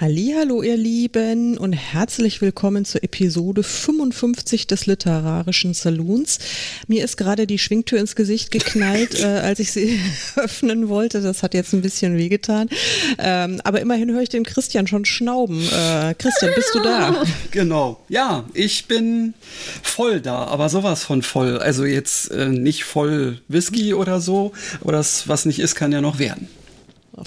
Hallo, ihr Lieben und herzlich willkommen zur Episode 55 des literarischen Saloons. Mir ist gerade die Schwingtür ins Gesicht geknallt, äh, als ich sie öffnen wollte. Das hat jetzt ein bisschen wehgetan. Ähm, aber immerhin höre ich den Christian schon schnauben. Äh, Christian, bist du da? Genau. Ja, ich bin voll da, aber sowas von voll. Also jetzt äh, nicht voll Whisky oder so. Oder das, was nicht ist, kann ja noch werden.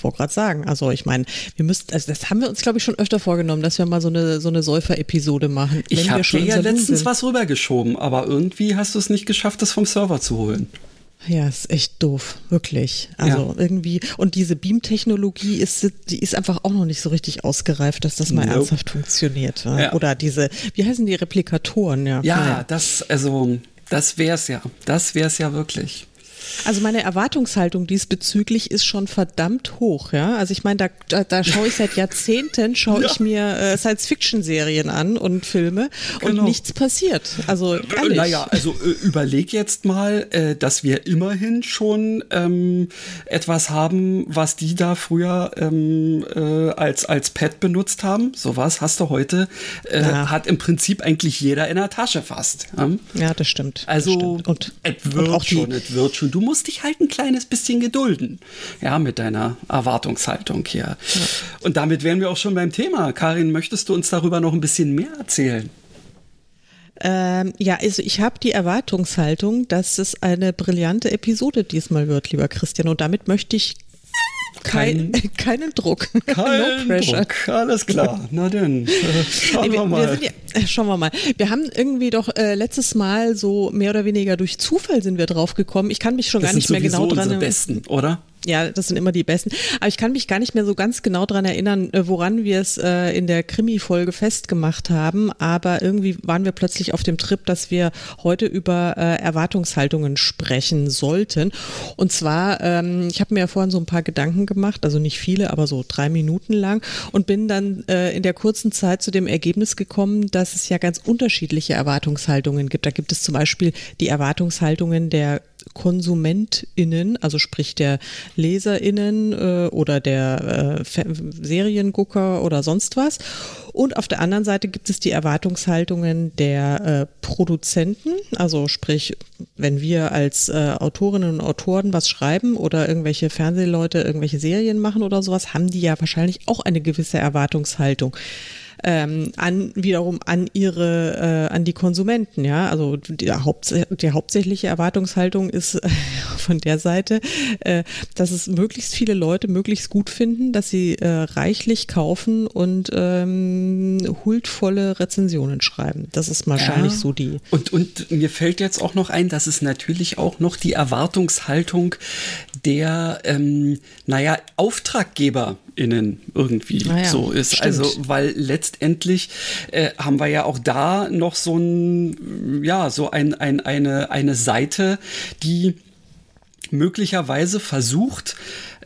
Wollte gerade sagen, also ich meine, wir müssten, also das haben wir uns, glaube ich, schon öfter vorgenommen, dass wir mal so eine, so eine Säufer-Episode machen. Ich habe dir ja letztens sind. was rübergeschoben, aber irgendwie hast du es nicht geschafft, das vom Server zu holen. Ja, ist echt doof, wirklich. Also ja. irgendwie, und diese Beam-Technologie ist, die ist einfach auch noch nicht so richtig ausgereift, dass das mal nope. ernsthaft funktioniert. Ja. Oder diese, wie heißen die Replikatoren, ja. Ja, naja. das, also, das wär's ja. Das wär's ja wirklich. Also meine Erwartungshaltung diesbezüglich ist schon verdammt hoch, ja. Also ich meine, da, da, da schaue ich seit Jahrzehnten, schaue ja. ich mir äh, Science-Fiction-Serien an und Filme genau. und nichts passiert. Also ehrlich. Naja, also äh, überleg jetzt mal, äh, dass wir immerhin schon ähm, etwas haben, was die da früher ähm, äh, als, als Pad benutzt haben. Sowas hast du heute, äh, ja. hat im Prinzip eigentlich jeder in der Tasche fast. Ja, ja das stimmt. Also das stimmt. Und, es wird und schon, es wird schon. Du musst dich halt ein kleines bisschen gedulden. Ja, mit deiner Erwartungshaltung hier. Ja. Und damit wären wir auch schon beim Thema. Karin, möchtest du uns darüber noch ein bisschen mehr erzählen? Ähm, ja, also ich habe die Erwartungshaltung, dass es eine brillante Episode diesmal wird, lieber Christian. Und damit möchte ich kein, keinen Druck. Kein no pressure. Druck. Alles klar. Na denn, äh, schauen nee, wir, wir, mal. Wir ja, schauen wir mal. Wir haben irgendwie doch äh, letztes Mal so mehr oder weniger durch Zufall sind wir drauf gekommen. Ich kann mich schon das gar nicht mehr genau dran erinnern. besten, oder? Ja, das sind immer die besten. Aber ich kann mich gar nicht mehr so ganz genau dran erinnern, äh, woran wir es äh, in der Krimi-Folge festgemacht haben. Aber irgendwie waren wir plötzlich auf dem Trip, dass wir heute über äh, Erwartungshaltungen sprechen sollten. Und zwar, ähm, ich habe mir ja vorhin so ein paar Gedanken gemacht, also nicht viele, aber so drei Minuten lang und bin dann äh, in der kurzen Zeit zu dem Ergebnis gekommen, dass es ja ganz unterschiedliche Erwartungshaltungen gibt. Da gibt es zum Beispiel die Erwartungshaltungen der KonsumentInnen, also sprich der LeserInnen äh, oder der äh, Seriengucker oder sonst was. Und auf der anderen Seite gibt es die Erwartungshaltungen der äh, Produzenten, also sprich, wenn wir als äh, Autorinnen und Autoren was schreiben oder irgendwelche Fernsehleute irgendwelche Serien machen oder sowas, haben die ja wahrscheinlich auch eine gewisse Erwartungshaltung ähm, an wiederum an ihre, äh, an die Konsumenten, ja. Also die, Haupt, die hauptsächliche Erwartungshaltung ist äh, von der Seite, äh, dass es möglichst viele Leute möglichst gut finden, dass sie äh, reichlich kaufen und ähm, huldvolle Rezensionen schreiben. Das ist wahrscheinlich ja. so die. Und, und mir fällt jetzt auch noch ein, dass es natürlich auch noch die Erwartungshaltung der, ähm, naja, AuftraggeberInnen irgendwie ah ja, so ist. Stimmt. Also, weil letztendlich äh, haben wir ja auch da noch so ein, ja, so ein, ein, eine, eine Seite, die möglicherweise versucht,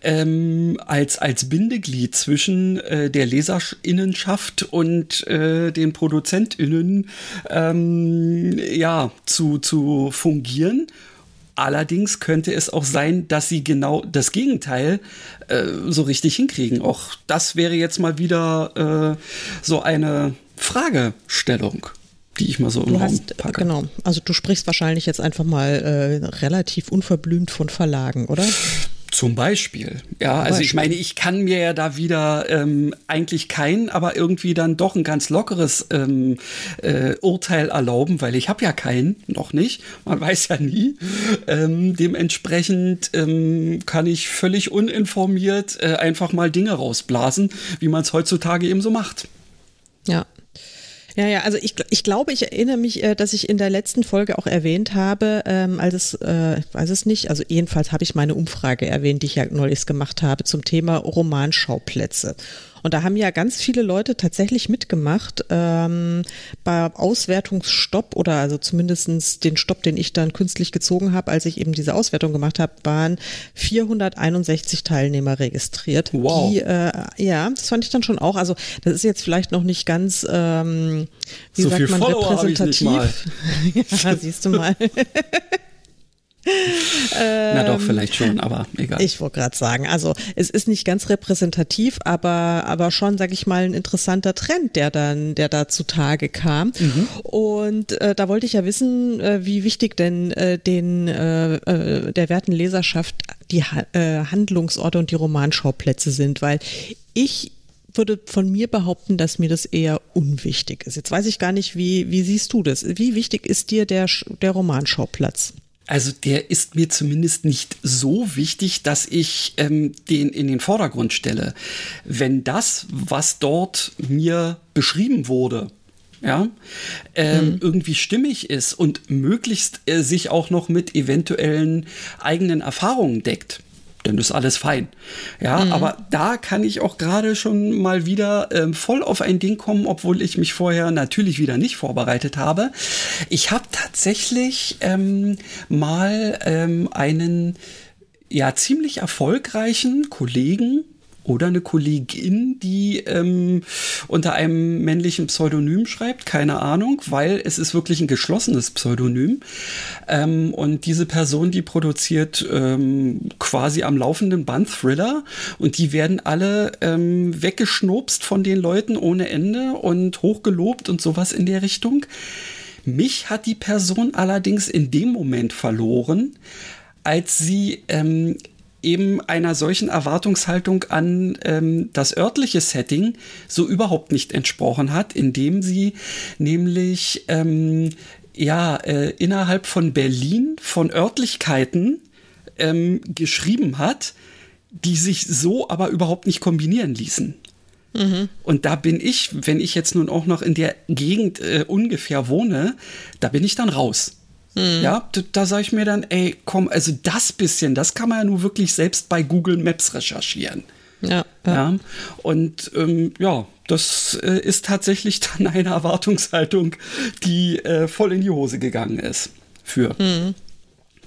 ähm, als, als Bindeglied zwischen äh, der Leserinnenschaft und äh, den ProduzentInnen ähm, ja, zu, zu fungieren Allerdings könnte es auch sein, dass sie genau das Gegenteil äh, so richtig hinkriegen. Auch das wäre jetzt mal wieder äh, so eine Fragestellung die ich mal so im du Raum packe. Genau, also du sprichst wahrscheinlich jetzt einfach mal äh, relativ unverblümt von Verlagen, oder? Zum Beispiel. Ja, also ich meine, ich kann mir ja da wieder ähm, eigentlich kein, aber irgendwie dann doch ein ganz lockeres ähm, äh, Urteil erlauben, weil ich habe ja keinen, noch nicht. Man weiß ja nie. Ähm, dementsprechend ähm, kann ich völlig uninformiert äh, einfach mal Dinge rausblasen, wie man es heutzutage eben so macht. Ja, ja, ja, also ich, ich glaube, ich erinnere mich, äh, dass ich in der letzten Folge auch erwähnt habe, ähm, als es, äh, weiß es nicht, also jedenfalls habe ich meine Umfrage erwähnt, die ich ja neulich gemacht habe zum Thema Romanschauplätze. Und da haben ja ganz viele Leute tatsächlich mitgemacht ähm, bei Auswertungsstopp oder also zumindestens den Stopp, den ich dann künstlich gezogen habe, als ich eben diese Auswertung gemacht habe, waren 461 Teilnehmer registriert. Wow. Die, äh, ja, das fand ich dann schon auch. Also das ist jetzt vielleicht noch nicht ganz, ähm, wie so sagt man, Follower repräsentativ. ja, siehst du mal. Na doch, vielleicht schon, aber egal. Ich wollte gerade sagen, also es ist nicht ganz repräsentativ, aber, aber schon, sag ich mal, ein interessanter Trend, der dann, der da zutage kam. Mhm. Und äh, da wollte ich ja wissen, äh, wie wichtig denn äh, den äh, äh der werten Leserschaft die äh, Handlungsorte und die Romanschauplätze sind, weil ich würde von mir behaupten, dass mir das eher unwichtig ist. Jetzt weiß ich gar nicht, wie, wie siehst du das? Wie wichtig ist dir der, der Romanschauplatz? Also der ist mir zumindest nicht so wichtig, dass ich ähm, den in den Vordergrund stelle. Wenn das, was dort mir beschrieben wurde, ja, ähm, mhm. irgendwie stimmig ist und möglichst äh, sich auch noch mit eventuellen eigenen Erfahrungen deckt, dann ist alles fein. Ja, mhm. aber da kann ich auch gerade schon mal wieder ähm, voll auf ein Ding kommen, obwohl ich mich vorher natürlich wieder nicht vorbereitet habe. Ich habe tatsächlich ähm, mal ähm, einen ja ziemlich erfolgreichen Kollegen oder eine Kollegin, die ähm, unter einem männlichen Pseudonym schreibt, keine Ahnung, weil es ist wirklich ein geschlossenes Pseudonym. Ähm, und diese Person, die produziert ähm, quasi am laufenden Band Thriller und die werden alle ähm, weggeschnobst von den Leuten ohne Ende und hochgelobt und sowas in der Richtung. Mich hat die Person allerdings in dem Moment verloren, als sie ähm, eben einer solchen Erwartungshaltung an ähm, das örtliche Setting so überhaupt nicht entsprochen hat, indem sie nämlich ähm, ja äh, innerhalb von Berlin von Örtlichkeiten ähm, geschrieben hat, die sich so aber überhaupt nicht kombinieren ließen. Mhm. Und da bin ich, wenn ich jetzt nun auch noch in der Gegend äh, ungefähr wohne, da bin ich dann raus. Mhm. Ja, da, da sage ich mir dann, ey, komm, also das bisschen, das kann man ja nur wirklich selbst bei Google Maps recherchieren. Ja. ja. ja. Und ähm, ja, das äh, ist tatsächlich dann eine Erwartungshaltung, die äh, voll in die Hose gegangen ist. Für mhm.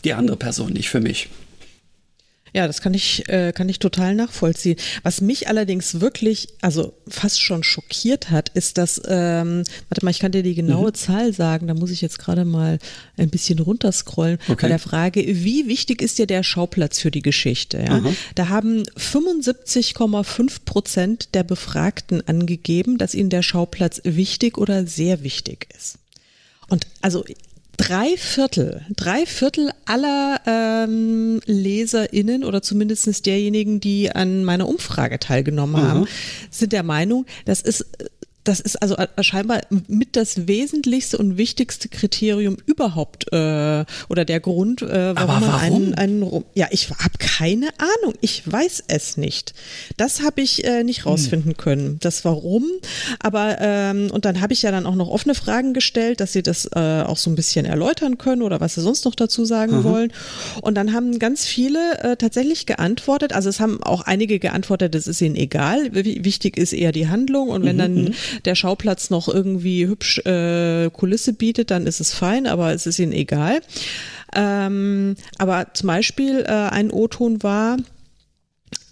die andere Person, nicht für mich. Ja, das kann ich, äh, kann ich total nachvollziehen. Was mich allerdings wirklich, also fast schon schockiert hat, ist, dass, ähm, warte mal, ich kann dir die genaue mhm. Zahl sagen, da muss ich jetzt gerade mal ein bisschen runterscrollen, okay. bei der Frage, wie wichtig ist dir der Schauplatz für die Geschichte? Ja? Mhm. Da haben 75,5 Prozent der Befragten angegeben, dass ihnen der Schauplatz wichtig oder sehr wichtig ist. Und also drei Viertel, drei Viertel aller ähm, LeserInnen oder zumindest derjenigen, die an meiner Umfrage teilgenommen haben, sind der Meinung, das ist das ist also äh, scheinbar mit das wesentlichste und wichtigste Kriterium überhaupt äh, oder der Grund, äh, warum, warum, man einen, einen ja, ich habe keine Ahnung, ich weiß es nicht. Das habe ich äh, nicht hm. rausfinden hm. können, das Warum. Aber ähm, und dann habe ich ja dann auch noch offene Fragen gestellt, dass sie das äh, auch so ein bisschen erläutern können oder was sie sonst noch dazu sagen mhm. wollen. Und dann haben ganz viele äh, tatsächlich geantwortet. Also es haben auch einige geantwortet, es ist ihnen egal. Wichtig ist eher die Handlung und wenn mhm. dann mhm der Schauplatz noch irgendwie hübsch äh, Kulisse bietet, dann ist es fein, aber es ist ihnen egal. Ähm, aber zum Beispiel äh, ein O-Ton war,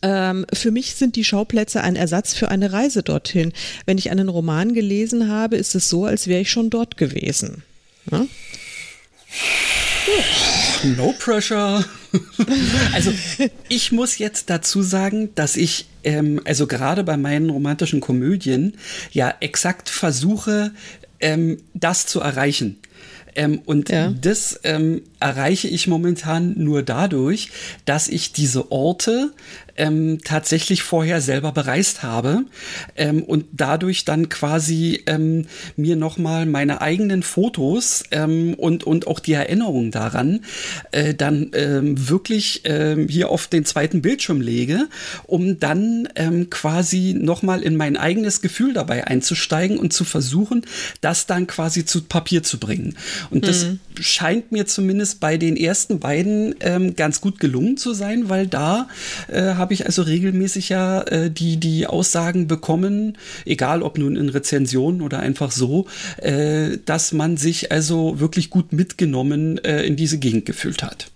ähm, für mich sind die Schauplätze ein Ersatz für eine Reise dorthin. Wenn ich einen Roman gelesen habe, ist es so, als wäre ich schon dort gewesen. Ja? No pressure. also ich muss jetzt dazu sagen, dass ich, ähm, also gerade bei meinen romantischen Komödien, ja exakt versuche, ähm, das zu erreichen. Ähm, und ja. das ähm, erreiche ich momentan nur dadurch, dass ich diese Orte ähm, tatsächlich vorher selber bereist habe ähm, und dadurch dann quasi ähm, mir nochmal meine eigenen Fotos ähm, und, und auch die Erinnerung daran äh, dann ähm, wirklich ähm, hier auf den zweiten Bildschirm lege, um dann ähm, quasi nochmal in mein eigenes Gefühl dabei einzusteigen und zu versuchen, das dann quasi zu Papier zu bringen. Und mhm. das scheint mir zumindest bei den ersten beiden ähm, ganz gut gelungen zu sein, weil da äh, habe habe ich also regelmäßig ja äh, die, die Aussagen bekommen, egal ob nun in Rezensionen oder einfach so, äh, dass man sich also wirklich gut mitgenommen äh, in diese Gegend gefühlt hat.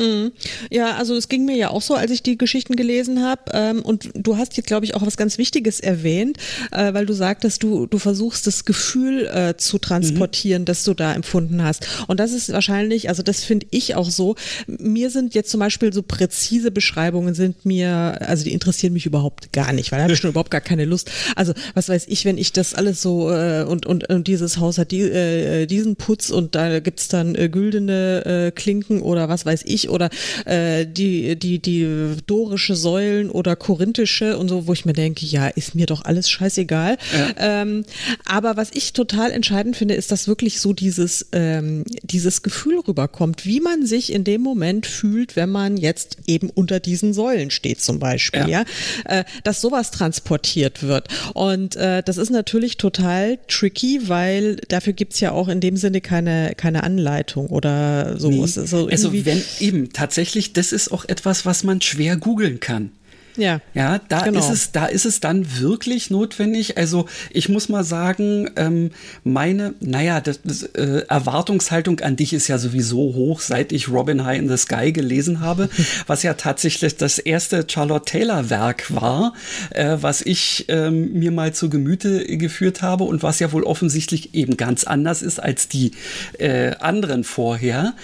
Mhm. Ja, also es ging mir ja auch so, als ich die Geschichten gelesen habe. Ähm, und du hast jetzt, glaube ich, auch was ganz Wichtiges erwähnt, äh, weil du sagtest, du, du versuchst das Gefühl äh, zu transportieren, mhm. das du da empfunden hast. Und das ist wahrscheinlich, also das finde ich auch so. Mir sind jetzt zum Beispiel so präzise Beschreibungen sind mir, also die interessieren mich überhaupt gar nicht, weil da habe ich schon überhaupt gar keine Lust. Also was weiß ich, wenn ich das alles so äh, und, und, und dieses Haus hat die, äh, diesen Putz und da gibt's dann äh, güldene äh, Klinken oder was weiß ich oder äh, die, die, die dorische Säulen oder korinthische und so, wo ich mir denke, ja, ist mir doch alles scheißegal. Ja. Ähm, aber was ich total entscheidend finde, ist, dass wirklich so dieses, ähm, dieses Gefühl rüberkommt, wie man sich in dem Moment fühlt, wenn man jetzt eben unter diesen Säulen steht zum Beispiel, ja, ja? Äh, dass sowas transportiert wird. Und äh, das ist natürlich total tricky, weil dafür gibt's ja auch in dem Sinne keine, keine Anleitung oder so. Nee. So also wenn eben tatsächlich, das ist auch etwas, was man schwer googeln kann. Ja. Ja, da genau. ist es, da ist es dann wirklich notwendig. Also ich muss mal sagen, ähm, meine, naja, das, das, äh, Erwartungshaltung an dich ist ja sowieso hoch, seit ich Robin High in the Sky gelesen habe, was ja tatsächlich das erste Charlotte Taylor Werk war, äh, was ich ähm, mir mal zu Gemüte geführt habe und was ja wohl offensichtlich eben ganz anders ist als die äh, anderen vorher.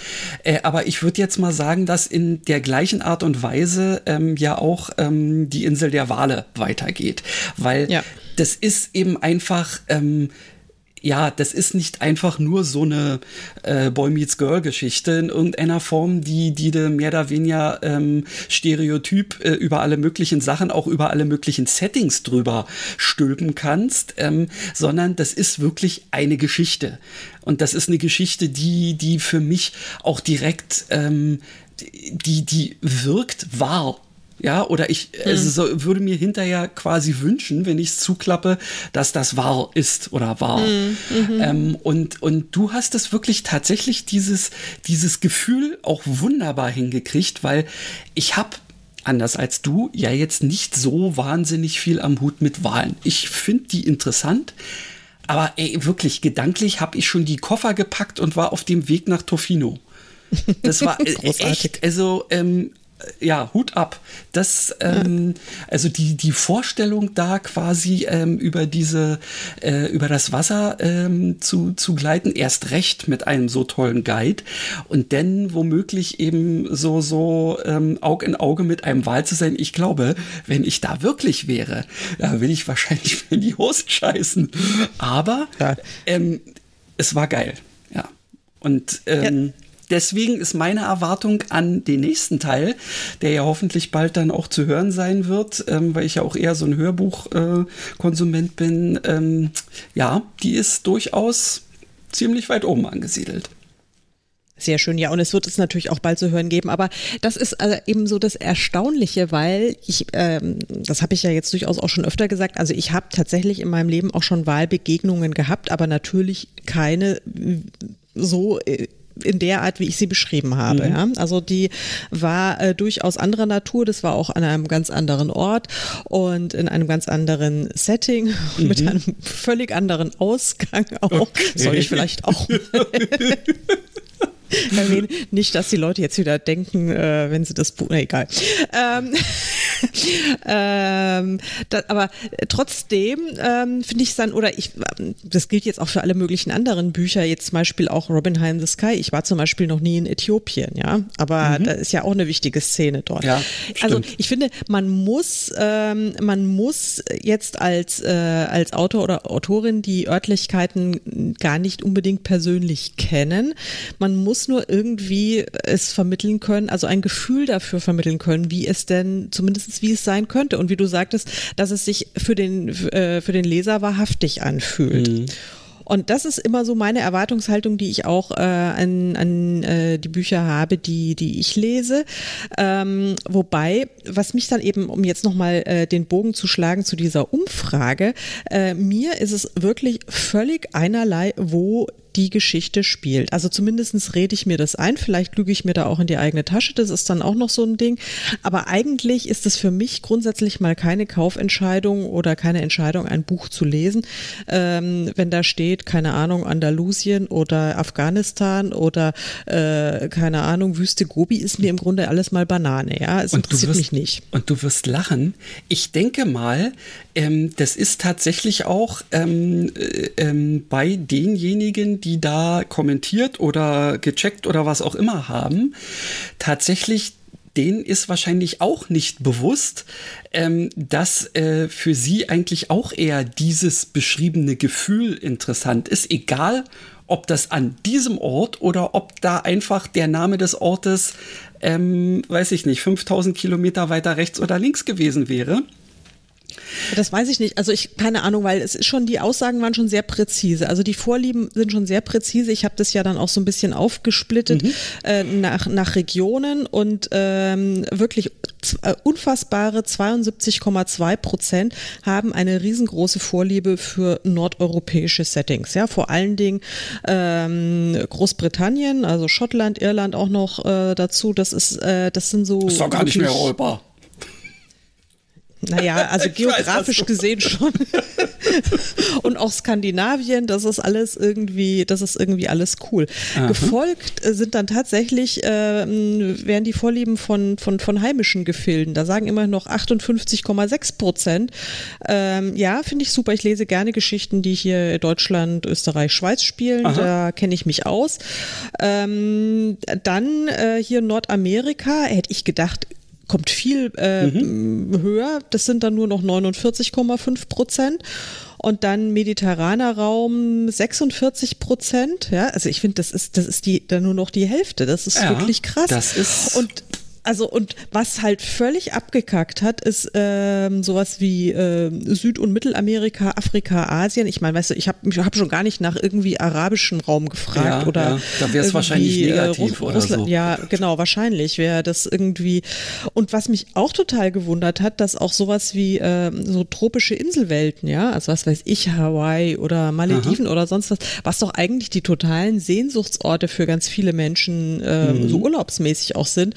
Äh, aber ich würde jetzt mal sagen, dass in der gleichen Art und Weise ähm, ja auch ähm, ähm, die Insel der Wale weitergeht. Weil ja. das ist eben einfach, ähm, ja, das ist nicht einfach nur so eine äh, Boy Meets Girl Geschichte in irgendeiner Form, die, die du mehr oder weniger ähm, stereotyp äh, über alle möglichen Sachen, auch über alle möglichen Settings drüber stülpen kannst, ähm, sondern das ist wirklich eine Geschichte. Und das ist eine Geschichte, die, die für mich auch direkt, ähm, die, die wirkt wahr ja, oder ich mhm. also so, würde mir hinterher quasi wünschen, wenn ich es zuklappe, dass das wahr ist oder wahr. Mhm. mhm. Ähm, und, und du hast es wirklich tatsächlich dieses, dieses Gefühl auch wunderbar hingekriegt, weil ich habe anders als du, ja jetzt nicht so wahnsinnig viel am Hut mit Wahlen. Ich finde die interessant, aber ey, wirklich gedanklich habe ich schon die Koffer gepackt und war auf dem Weg nach Tofino. Das war äh, echt, also ähm, ja, Hut ab. Das, ähm, also die, die Vorstellung da quasi ähm, über diese, äh, über das Wasser ähm, zu, zu gleiten, erst recht mit einem so tollen Guide und dann womöglich eben so, so ähm, Aug in Auge mit einem Wal zu sein. Ich glaube, wenn ich da wirklich wäre, da will ich wahrscheinlich in die Hose scheißen. Aber ähm, es war geil. Ja. Und ähm, ja deswegen ist meine Erwartung an den nächsten der ja hoffentlich bald dann auch zu hören sein wird, ähm, weil ich ja auch eher so ein Hörbuchkonsument äh, bin, ähm, ja, die ist durchaus ziemlich weit oben angesiedelt. Sehr schön, ja. Und es wird es natürlich auch bald zu hören geben. Aber das ist also eben so das Erstaunliche, weil ich, ähm, das habe ich ja jetzt durchaus auch schon öfter gesagt, also ich habe tatsächlich in meinem Leben auch schon Wahlbegegnungen gehabt, aber natürlich keine so äh, in der Art, wie ich sie beschrieben habe. Mhm. Ja? Also die war äh, durchaus anderer Natur, das war auch an einem ganz anderen Ort und in einem ganz anderen Setting mhm. mit einem völlig anderen Ausgang auch. Okay. Soll ich vielleicht auch. erwähnen. Nicht, dass die Leute jetzt wieder denken, äh, wenn sie das Buch, na egal. Ähm, ähm, das, aber trotzdem ähm, finde ich es dann, oder ich, das gilt jetzt auch für alle möglichen anderen Bücher, jetzt zum Beispiel auch Robin High in the Sky. Ich war zum Beispiel noch nie in Äthiopien, ja, aber mhm. da ist ja auch eine wichtige Szene dort. Ja, also ich finde, man muss, ähm, man muss jetzt als, äh, als Autor oder Autorin die Örtlichkeiten gar nicht unbedingt persönlich kennen. Man muss nur irgendwie es vermitteln können, also ein Gefühl dafür vermitteln können, wie es denn, zumindest wie es sein könnte. Und wie du sagtest, dass es sich für den, äh, für den Leser wahrhaftig anfühlt. Mhm. Und das ist immer so meine Erwartungshaltung, die ich auch äh, an, an äh, die Bücher habe, die, die ich lese. Ähm, wobei, was mich dann eben, um jetzt nochmal äh, den Bogen zu schlagen zu dieser Umfrage, äh, mir ist es wirklich völlig einerlei, wo die Geschichte spielt. Also zumindestens rede ich mir das ein, vielleicht lüge ich mir da auch in die eigene Tasche, das ist dann auch noch so ein Ding. Aber eigentlich ist es für mich grundsätzlich mal keine Kaufentscheidung oder keine Entscheidung, ein Buch zu lesen, ähm, wenn da steht, keine Ahnung, Andalusien oder Afghanistan oder äh, keine Ahnung, Wüste Gobi, ist mir im Grunde alles mal Banane, ja. Es und interessiert wirst, mich nicht. Und du wirst lachen. Ich denke mal, ähm, das ist tatsächlich auch ähm, äh, ähm, bei denjenigen, die da kommentiert oder gecheckt oder was auch immer haben, tatsächlich denen ist wahrscheinlich auch nicht bewusst, ähm, dass äh, für sie eigentlich auch eher dieses beschriebene Gefühl interessant ist, egal ob das an diesem Ort oder ob da einfach der Name des Ortes, ähm, weiß ich nicht, 5000 Kilometer weiter rechts oder links gewesen wäre. Das weiß ich nicht. Also ich keine Ahnung, weil es ist schon die Aussagen waren schon sehr präzise. Also die Vorlieben sind schon sehr präzise. Ich habe das ja dann auch so ein bisschen aufgesplittet mhm. äh, nach nach Regionen und ähm, wirklich äh, unfassbare 72,2 Prozent haben eine riesengroße Vorliebe für nordeuropäische Settings. Ja, vor allen Dingen ähm, Großbritannien, also Schottland, Irland auch noch äh, dazu. Das ist, äh, das sind so. Das ist doch gar nicht mehr Europa. Naja, also geografisch weiß, gesehen schon. und auch Skandinavien, das ist alles irgendwie, das ist irgendwie alles cool. Aha. Gefolgt äh, sind dann tatsächlich, äh, werden die Vorlieben von, von, von heimischen Gefilden. Da sagen immer noch 58,6 Prozent. Ähm, ja, finde ich super. Ich lese gerne Geschichten, die hier Deutschland, Österreich, Schweiz spielen. Aha. Da kenne ich mich aus. Ähm, dann äh, hier Nordamerika, hätte ich gedacht, kommt viel äh, mhm. höher. Das sind dann nur noch 49,5 Prozent. Und dann mediterraner Raum 46 Prozent. Ja, also ich finde, das ist, das ist die, dann nur noch die Hälfte. Das ist ja, wirklich krass. Das ist. Und also und was halt völlig abgekackt hat, ist ähm, sowas wie äh, Süd- und Mittelamerika, Afrika, Asien. Ich meine, weißt du, ich habe hab schon gar nicht nach irgendwie arabischem Raum gefragt ja, oder ja. da wäre es wahrscheinlich äh, negativ äh, oder Russland, so. Ja, genau, wahrscheinlich wäre das irgendwie. Und was mich auch total gewundert hat, dass auch sowas wie äh, so tropische Inselwelten, ja, also was weiß ich, Hawaii oder Malediven Aha. oder sonst was, was doch eigentlich die totalen Sehnsuchtsorte für ganz viele Menschen äh, mhm. so urlaubsmäßig auch sind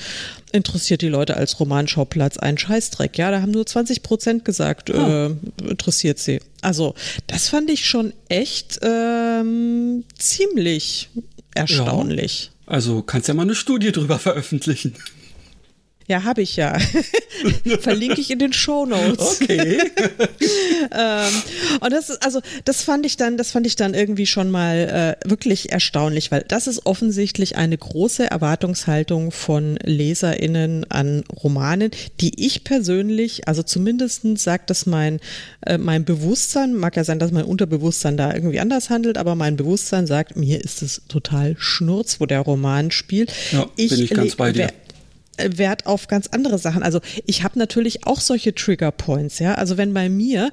interessiert die Leute als Romanschauplatz einen Scheißdreck. Ja, da haben nur 20 Prozent gesagt, oh. äh, interessiert sie. Also, das fand ich schon echt ähm, ziemlich erstaunlich. Ja. Also kannst ja mal eine Studie drüber veröffentlichen. Ja, habe ich ja. Verlinke ich in den Show Notes. Okay. ähm, und das ist, also, das fand ich dann, das fand ich dann irgendwie schon mal äh, wirklich erstaunlich, weil das ist offensichtlich eine große Erwartungshaltung von LeserInnen an Romanen, die ich persönlich, also zumindestens sagt das mein, äh, mein Bewusstsein, mag ja sein, dass mein Unterbewusstsein da irgendwie anders handelt, aber mein Bewusstsein sagt, mir ist es total schnurz, wo der Roman spielt. Ja, ich bin ich ganz bei dir. Wert auf ganz andere Sachen. Also ich habe natürlich auch solche Trigger Points, ja. Also wenn bei mir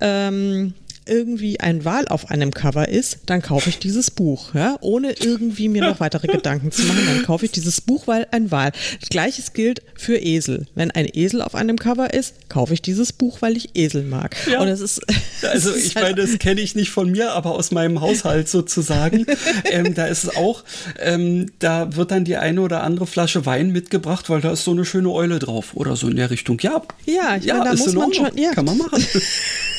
ähm, irgendwie ein Wal auf einem Cover ist, dann kaufe ich dieses Buch, ja, ohne irgendwie mir noch weitere Gedanken zu machen. Dann kaufe ich dieses Buch, weil ein Wal. Gleiches gilt für Esel. Wenn ein Esel auf einem Cover ist, kaufe ich dieses Buch, weil ich Esel mag. Ja. Und es ist also ich halt meine, das kenne ich nicht von mir, aber aus meinem Haushalt sozusagen. ähm, da ist es auch, ähm, da wird dann die eine oder andere Flasche Wein mitgebracht, weil da ist so eine schöne Eule drauf oder so in der Richtung. Ja, ja, ich ja, meine, da muss man schon, ja. kann man machen.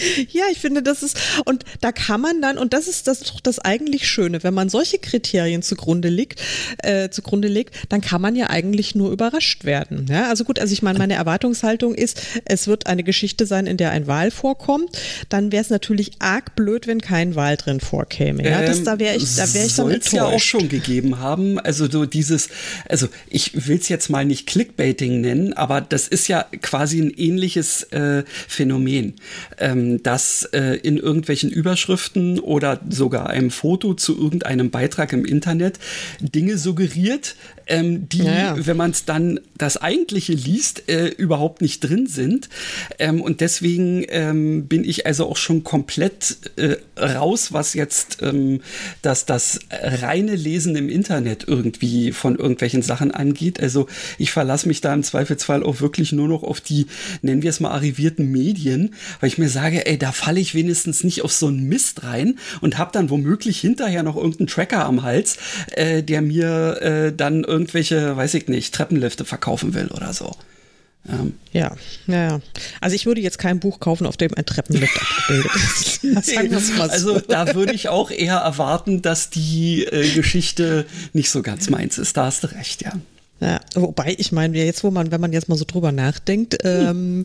Ja, ich finde, das ist, und da kann man dann, und das ist das doch das eigentlich Schöne, wenn man solche Kriterien zugrunde legt, äh, zugrunde legt, dann kann man ja eigentlich nur überrascht werden. Ja, also gut, also ich meine, meine Erwartungshaltung ist, es wird eine Geschichte sein, in der ein Wal vorkommt. Dann wäre es natürlich arg blöd, wenn kein Wal drin vorkäme. Ja, das, da wäre ich, da wäre ich dann enttäuscht. ja auch schon gegeben haben. Also so dieses, also ich will es jetzt mal nicht Clickbaiting nennen, aber das ist ja quasi ein ähnliches äh, Phänomen. Ähm, dass äh, in irgendwelchen Überschriften oder sogar einem Foto zu irgendeinem Beitrag im Internet Dinge suggeriert, ähm, die, ja, ja. wenn man es dann das eigentliche liest, äh, überhaupt nicht drin sind. Ähm, und deswegen ähm, bin ich also auch schon komplett äh, raus, was jetzt ähm, das, das reine Lesen im Internet irgendwie von irgendwelchen Sachen angeht. Also ich verlasse mich da im Zweifelsfall auch wirklich nur noch auf die, nennen wir es mal, arrivierten Medien, weil ich mir sage, ey, da falle ich wenigstens nicht auf so einen Mist rein und habe dann womöglich hinterher noch irgendeinen Tracker am Hals, äh, der mir äh, dann irgendwelche, weiß ich nicht, Treppenlifte verkaufen will oder so. Ähm. Ja, ja, Also ich würde jetzt kein Buch kaufen, auf dem ein Treppenlift abgebildet ist. also da würde ich auch eher erwarten, dass die äh, Geschichte nicht so ganz meins ist. Da hast du recht, ja. Ja, wobei, ich meine, jetzt, wo man, wenn man jetzt mal so drüber nachdenkt, ähm,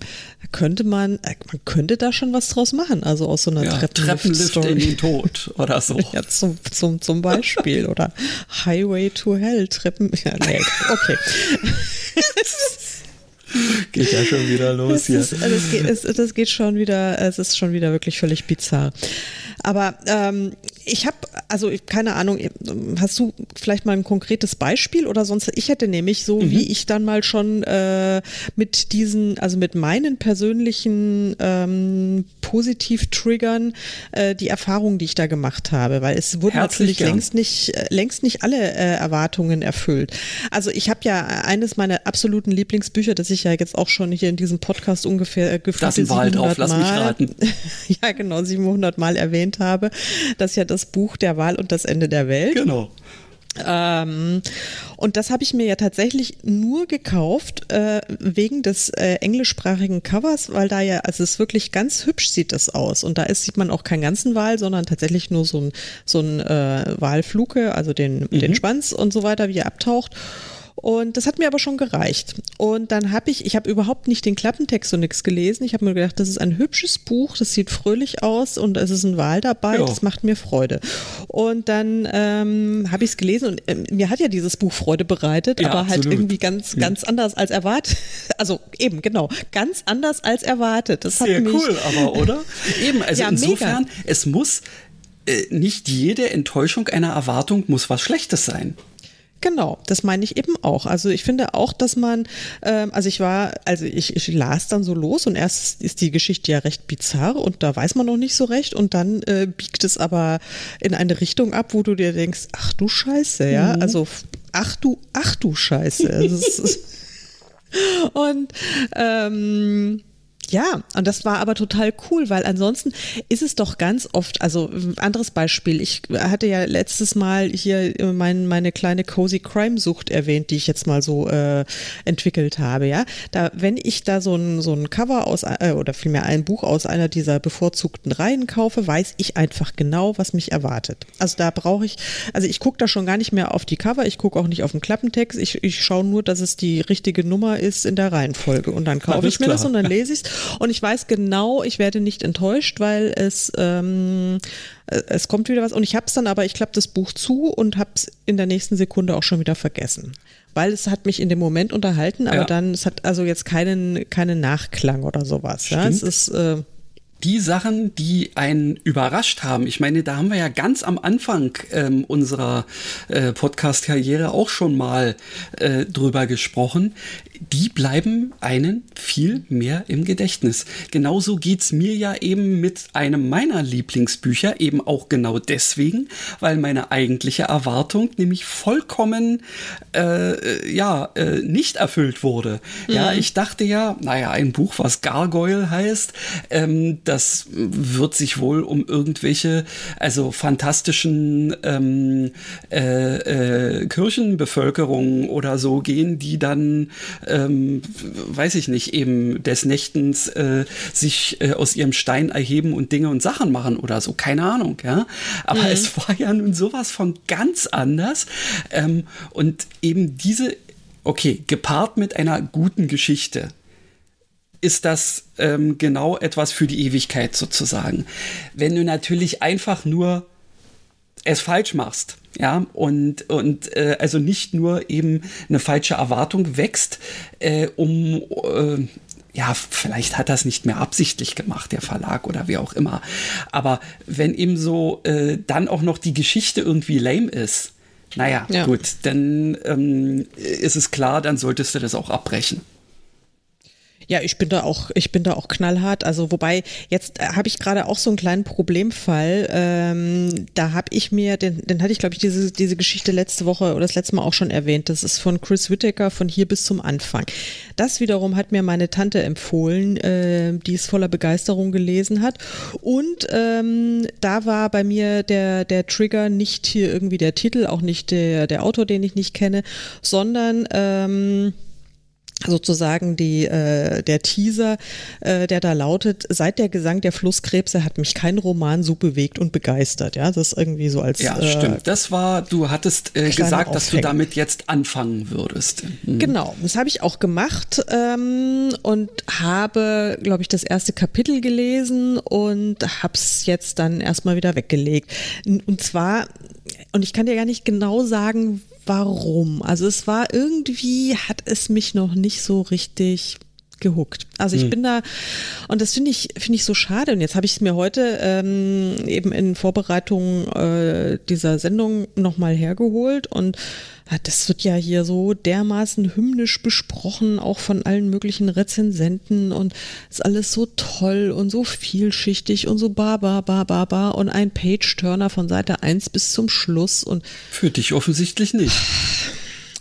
könnte man, äh, man könnte da schon was draus machen, also aus so einer ja, Treppenlift, Treppenlift in den Tod oder so. ja, zum, zum, zum Beispiel. oder Highway to Hell, Treppen, ja, nee, okay. geht ja schon wieder los hier. Ist, das, geht, es, das geht schon wieder, es ist schon wieder wirklich völlig bizarr. Aber ähm, ich habe, also keine Ahnung, hast du vielleicht mal ein konkretes Beispiel oder sonst? Ich hätte nämlich so, mhm. wie ich dann mal schon äh, mit diesen, also mit meinen persönlichen ähm, Positiv-Triggern äh, die Erfahrungen, die ich da gemacht habe, weil es wurden Herzlich natürlich gern. längst nicht, äh, längst nicht alle äh, Erwartungen erfüllt. Also ich habe ja eines meiner absoluten Lieblingsbücher, das ich ja jetzt auch schon hier in diesem Podcast ungefähr äh, gefühlt Das war halt drauf, lass mich raten. ja, genau, 700 Mal erwähnt habe. Das ja das Buch Der Wahl und das Ende der Welt. Genau. Ähm, und das habe ich mir ja tatsächlich nur gekauft äh, wegen des äh, englischsprachigen Covers, weil da ja, also es wirklich ganz hübsch sieht das aus. Und da ist, sieht man auch keinen ganzen Wal, sondern tatsächlich nur so ein, so ein äh, Walfluke, also den, mhm. den Schwanz und so weiter, wie er abtaucht. Und das hat mir aber schon gereicht. Und dann habe ich, ich habe überhaupt nicht den Klappentext und nichts gelesen. Ich habe mir gedacht, das ist ein hübsches Buch, das sieht fröhlich aus und es ist ein Wahl dabei, ja. das macht mir Freude. Und dann ähm, habe ich es gelesen und äh, mir hat ja dieses Buch Freude bereitet, ja, aber halt absolut. halt irgendwie ganz, ganz ja. anders als erwartet. Also eben, genau, ganz anders als erwartet. Das Sehr cool, aber oder? eben, also insofern, mega. es muss äh, nicht jede Enttäuschung einer Erwartung muss was Schlechtes sein. Genau, das meine ich eben auch. Also ich finde auch, dass man, ähm, also ich war, also ich, ich las dann so los und erst ist die Geschichte ja recht bizarr und da weiß man noch nicht so recht und dann äh, biegt es aber in eine Richtung ab, wo du dir denkst, ach du Scheiße, ja, mhm. also ach du, ach du Scheiße. und ähm, ja, und das war aber total cool, weil ansonsten ist es doch ganz oft, also anderes Beispiel, ich hatte ja letztes Mal hier mein, meine kleine Cozy Crime Sucht erwähnt, die ich jetzt mal so äh, entwickelt habe, ja. Da, wenn ich da so ein, so ein Cover aus, äh, oder vielmehr ein Buch aus einer dieser bevorzugten Reihen kaufe, weiß ich einfach genau, was mich erwartet. Also da brauche ich, also ich gucke da schon gar nicht mehr auf die Cover, ich gucke auch nicht auf den Klappentext, ich, ich schaue nur, dass es die richtige Nummer ist in der Reihenfolge und dann kaufe ich mir klar. das und dann lese ich es und ich weiß genau, ich werde nicht enttäuscht, weil es, ähm, äh, es kommt wieder was. Und ich habe es dann aber, ich klappe das Buch zu und habe es in der nächsten Sekunde auch schon wieder vergessen. Weil es hat mich in dem Moment unterhalten, aber ja. dann, es hat also jetzt keinen, keinen Nachklang oder sowas. Ja, es ist, äh, die Sachen, die einen überrascht haben. Ich meine, da haben wir ja ganz am Anfang ähm, unserer äh, Podcast-Karriere auch schon mal äh, drüber gesprochen die bleiben einen viel mehr im Gedächtnis. Genauso geht's mir ja eben mit einem meiner Lieblingsbücher, eben auch genau deswegen, weil meine eigentliche Erwartung nämlich vollkommen äh, ja äh, nicht erfüllt wurde. Mhm. Ja, ich dachte ja, naja, ein Buch, was Gargoyle heißt, ähm, das wird sich wohl um irgendwelche, also fantastischen ähm, äh, äh, Kirchenbevölkerungen oder so gehen, die dann ähm, weiß ich nicht, eben des Nächtens äh, sich äh, aus ihrem Stein erheben und Dinge und Sachen machen oder so, keine Ahnung, ja. Aber mhm. es war ja nun sowas von ganz anders. Ähm, und eben diese, okay, gepaart mit einer guten Geschichte, ist das ähm, genau etwas für die Ewigkeit sozusagen. Wenn du natürlich einfach nur es falsch machst, ja, und, und äh, also nicht nur eben eine falsche Erwartung wächst, äh, um äh, ja, vielleicht hat das nicht mehr absichtlich gemacht, der Verlag oder wie auch immer. Aber wenn eben so äh, dann auch noch die Geschichte irgendwie lame ist, naja, ja. gut, dann ähm, ist es klar, dann solltest du das auch abbrechen. Ja, ich bin da auch, ich bin da auch knallhart. Also wobei jetzt äh, habe ich gerade auch so einen kleinen Problemfall. Ähm, da habe ich mir, den, den hatte ich glaube ich diese diese Geschichte letzte Woche oder das letzte Mal auch schon erwähnt. Das ist von Chris Whittaker von hier bis zum Anfang. Das wiederum hat mir meine Tante empfohlen, äh, die es voller Begeisterung gelesen hat. Und ähm, da war bei mir der der Trigger nicht hier irgendwie der Titel, auch nicht der der Autor, den ich nicht kenne, sondern ähm, sozusagen die äh, der Teaser, äh, der da lautet: Seit der Gesang der Flusskrebse hat mich kein Roman so bewegt und begeistert. Ja, das ist irgendwie so als ja stimmt. Äh, das war, du hattest äh, gesagt, dass du damit jetzt anfangen würdest. Mhm. Genau, das habe ich auch gemacht ähm, und habe, glaube ich, das erste Kapitel gelesen und habe es jetzt dann erstmal wieder weggelegt. Und zwar und ich kann dir gar nicht genau sagen, warum. Also es war irgendwie, hat es mich noch nicht so richtig gehuckt. Also ich hm. bin da und das finde ich finde ich so schade. Und jetzt habe ich es mir heute ähm, eben in Vorbereitung äh, dieser Sendung nochmal hergeholt und das wird ja hier so dermaßen hymnisch besprochen, auch von allen möglichen Rezensenten und ist alles so toll und so vielschichtig und so ba, ba, ba, ba, ba und ein Page-Turner von Seite 1 bis zum Schluss und. Für dich offensichtlich nicht.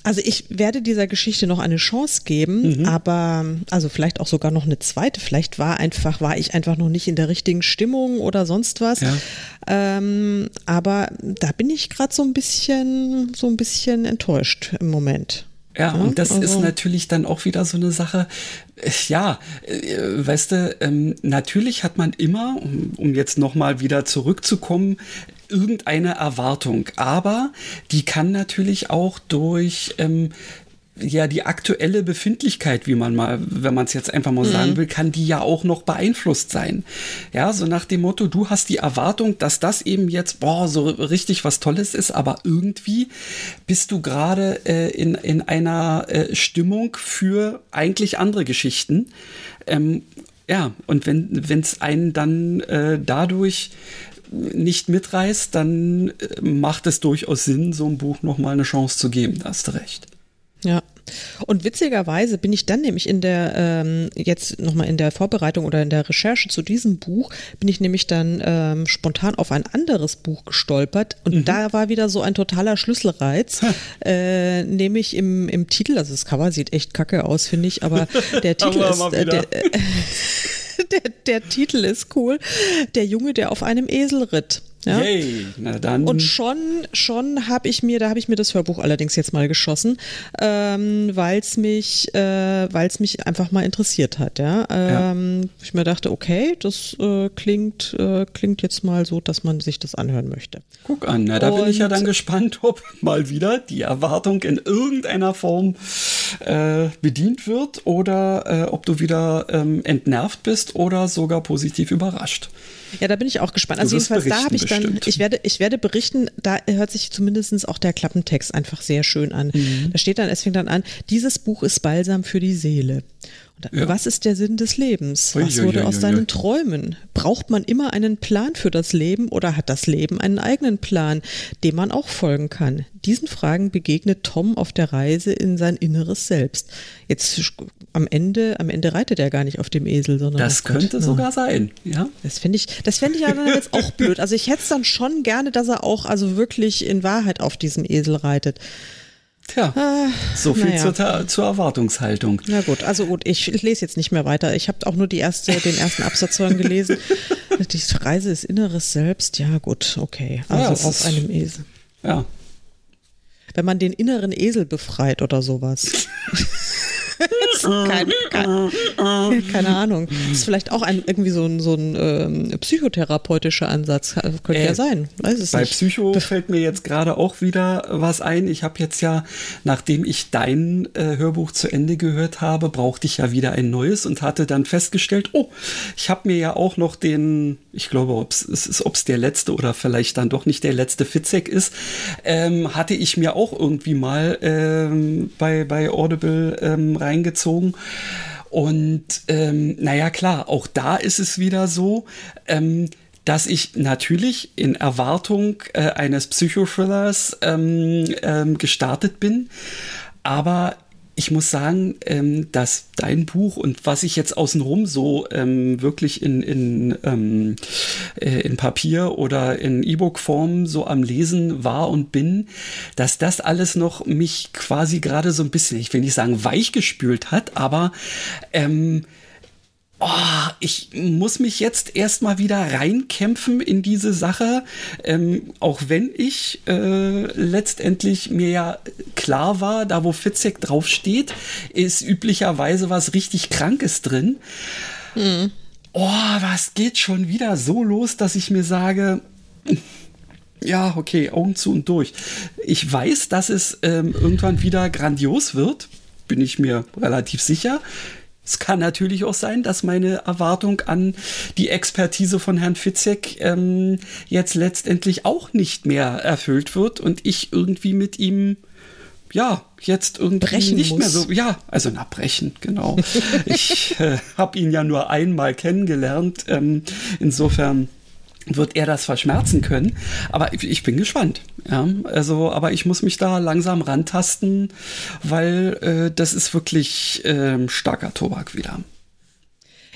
Also ich werde dieser Geschichte noch eine Chance geben, mhm. aber also vielleicht auch sogar noch eine zweite. Vielleicht war einfach, war ich einfach noch nicht in der richtigen Stimmung oder sonst was. Ja. Ähm, aber da bin ich gerade so ein bisschen, so ein bisschen enttäuscht im Moment. Ja, und das also. ist natürlich dann auch wieder so eine Sache. Ja, äh, weißt du, ähm, natürlich hat man immer, um, um jetzt nochmal wieder zurückzukommen, irgendeine Erwartung. Aber die kann natürlich auch durch ähm, ja die aktuelle Befindlichkeit, wie man mal, wenn man es jetzt einfach mal mhm. sagen will, kann die ja auch noch beeinflusst sein. Ja, so nach dem Motto, du hast die Erwartung, dass das eben jetzt boah so richtig was Tolles ist, aber irgendwie bist du gerade äh, in in einer äh, Stimmung für eigentlich andere Geschichten. Ähm, ja, und wenn es einen dann äh, dadurch nicht mitreißt, dann äh, macht es durchaus Sinn, so ein Buch nochmal eine Chance zu geben. Da hast du recht. Ja. Und witzigerweise bin ich dann nämlich in der, ähm, jetzt nochmal in der Vorbereitung oder in der Recherche zu diesem Buch, bin ich nämlich dann ähm, spontan auf ein anderes Buch gestolpert und mhm. da war wieder so ein totaler Schlüsselreiz, äh, nämlich im, im Titel, also das Cover sieht echt kacke aus, finde ich, aber der Titel ist, äh, der, äh, der, der Titel ist cool, der Junge, der auf einem Esel ritt. Ja? Yay, na dann. Und schon, schon habe ich mir, da habe ich mir das Hörbuch allerdings jetzt mal geschossen, ähm, weil es mich, äh, weil es mich einfach mal interessiert hat. Ja, ähm, ja. ich mir dachte, okay, das äh, klingt, äh, klingt jetzt mal so, dass man sich das anhören möchte. Guck an, na, da Und, bin ich ja dann gespannt, ob mal wieder die Erwartung in irgendeiner Form äh, bedient wird oder äh, ob du wieder ähm, entnervt bist oder sogar positiv überrascht. Ja, da bin ich auch gespannt. Also jedenfalls da habe ich dann, ich werde, ich werde berichten, da hört sich zumindest auch der Klappentext einfach sehr schön an. Mhm. Da steht dann, es fängt dann an, dieses Buch ist Balsam für die Seele. Ja. Was ist der Sinn des Lebens? Was wurde aus deinen Träumen? Braucht man immer einen Plan für das Leben oder hat das Leben einen eigenen Plan, dem man auch folgen kann? Diesen Fragen begegnet Tom auf der Reise in sein inneres Selbst. Jetzt am Ende, am Ende reitet er gar nicht auf dem Esel, sondern das könnte Gott, sogar sein, ja. Das finde ich, das fände ich aber jetzt auch blöd. Also ich hätte es dann schon gerne, dass er auch also wirklich in Wahrheit auf diesem Esel reitet. Tja, ah, so viel naja. zur, zur, Erwartungshaltung. Na gut, also gut, ich lese jetzt nicht mehr weiter. Ich habe auch nur die erste, den ersten Absatz gelesen. Die Reise ist Inneres Selbst, ja gut, okay. Also ja, auf einem Esel. Ja. Wenn man den inneren Esel befreit oder sowas. keine, keine, keine, Ahnung. Das ist vielleicht auch ein, irgendwie so ein, so ein ähm, psychotherapeutischer Ansatz. Könnte äh, ja sein. Weiß es bei nicht. Psycho fällt mir jetzt gerade auch wieder was ein. Ich habe jetzt ja, nachdem ich dein äh, Hörbuch zu Ende gehört habe, brauchte ich ja wieder ein neues und hatte dann festgestellt, oh, ich habe mir ja auch noch den, ich glaube, ob es der letzte oder vielleicht dann doch nicht der letzte Fitzek ist, ähm, hatte ich mir auch irgendwie mal ähm, bei, bei Audible ähm, reingezogen. Und ähm, naja, klar, auch da ist es wieder so, ähm, dass ich natürlich in Erwartung äh, eines Psychothrillers ähm, ähm, gestartet bin, aber ich muss sagen, ähm, dass dein Buch und was ich jetzt außenrum so ähm, wirklich in, in, ähm, äh, in Papier oder in E-Book-Form so am Lesen war und bin, dass das alles noch mich quasi gerade so ein bisschen, ich will nicht sagen weichgespült hat, aber ähm, oh, ich muss mich jetzt erstmal wieder reinkämpfen in diese Sache, ähm, auch wenn ich äh, letztendlich mir ja klar war, da wo Fitzek draufsteht, ist üblicherweise was richtig Krankes drin. Mhm. Oh, was geht schon wieder so los, dass ich mir sage, ja, okay, Augen zu und durch. Ich weiß, dass es ähm, irgendwann wieder grandios wird, bin ich mir relativ sicher. Es kann natürlich auch sein, dass meine Erwartung an die Expertise von Herrn Fitzek ähm, jetzt letztendlich auch nicht mehr erfüllt wird und ich irgendwie mit ihm ja, jetzt irgendwie brechen nicht muss. mehr so, ja, also na, brechen, genau. ich äh, habe ihn ja nur einmal kennengelernt. Ähm, insofern wird er das verschmerzen können. Aber ich bin gespannt. Ja, also, aber ich muss mich da langsam rantasten, weil äh, das ist wirklich äh, starker Tobak wieder.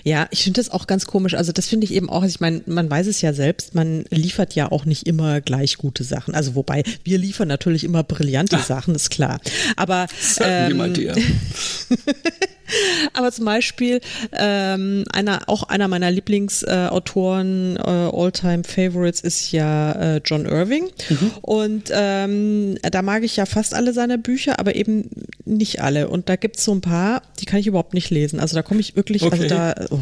Ja, ich finde das auch ganz komisch. Also das finde ich eben auch, also ich meine, man weiß es ja selbst, man liefert ja auch nicht immer gleich gute Sachen. Also wobei, wir liefern natürlich immer brillante Ach. Sachen, ist klar. Aber ähm, Aber zum Beispiel ähm, einer, auch einer meiner Lieblingsautoren, äh, äh, All-Time Favorites ist ja äh, John Irving. Mhm. Und ähm, da mag ich ja fast alle seine Bücher, aber eben nicht alle. Und da gibt es so ein paar, die kann ich überhaupt nicht lesen. Also da komme ich wirklich, also okay. also da, oh,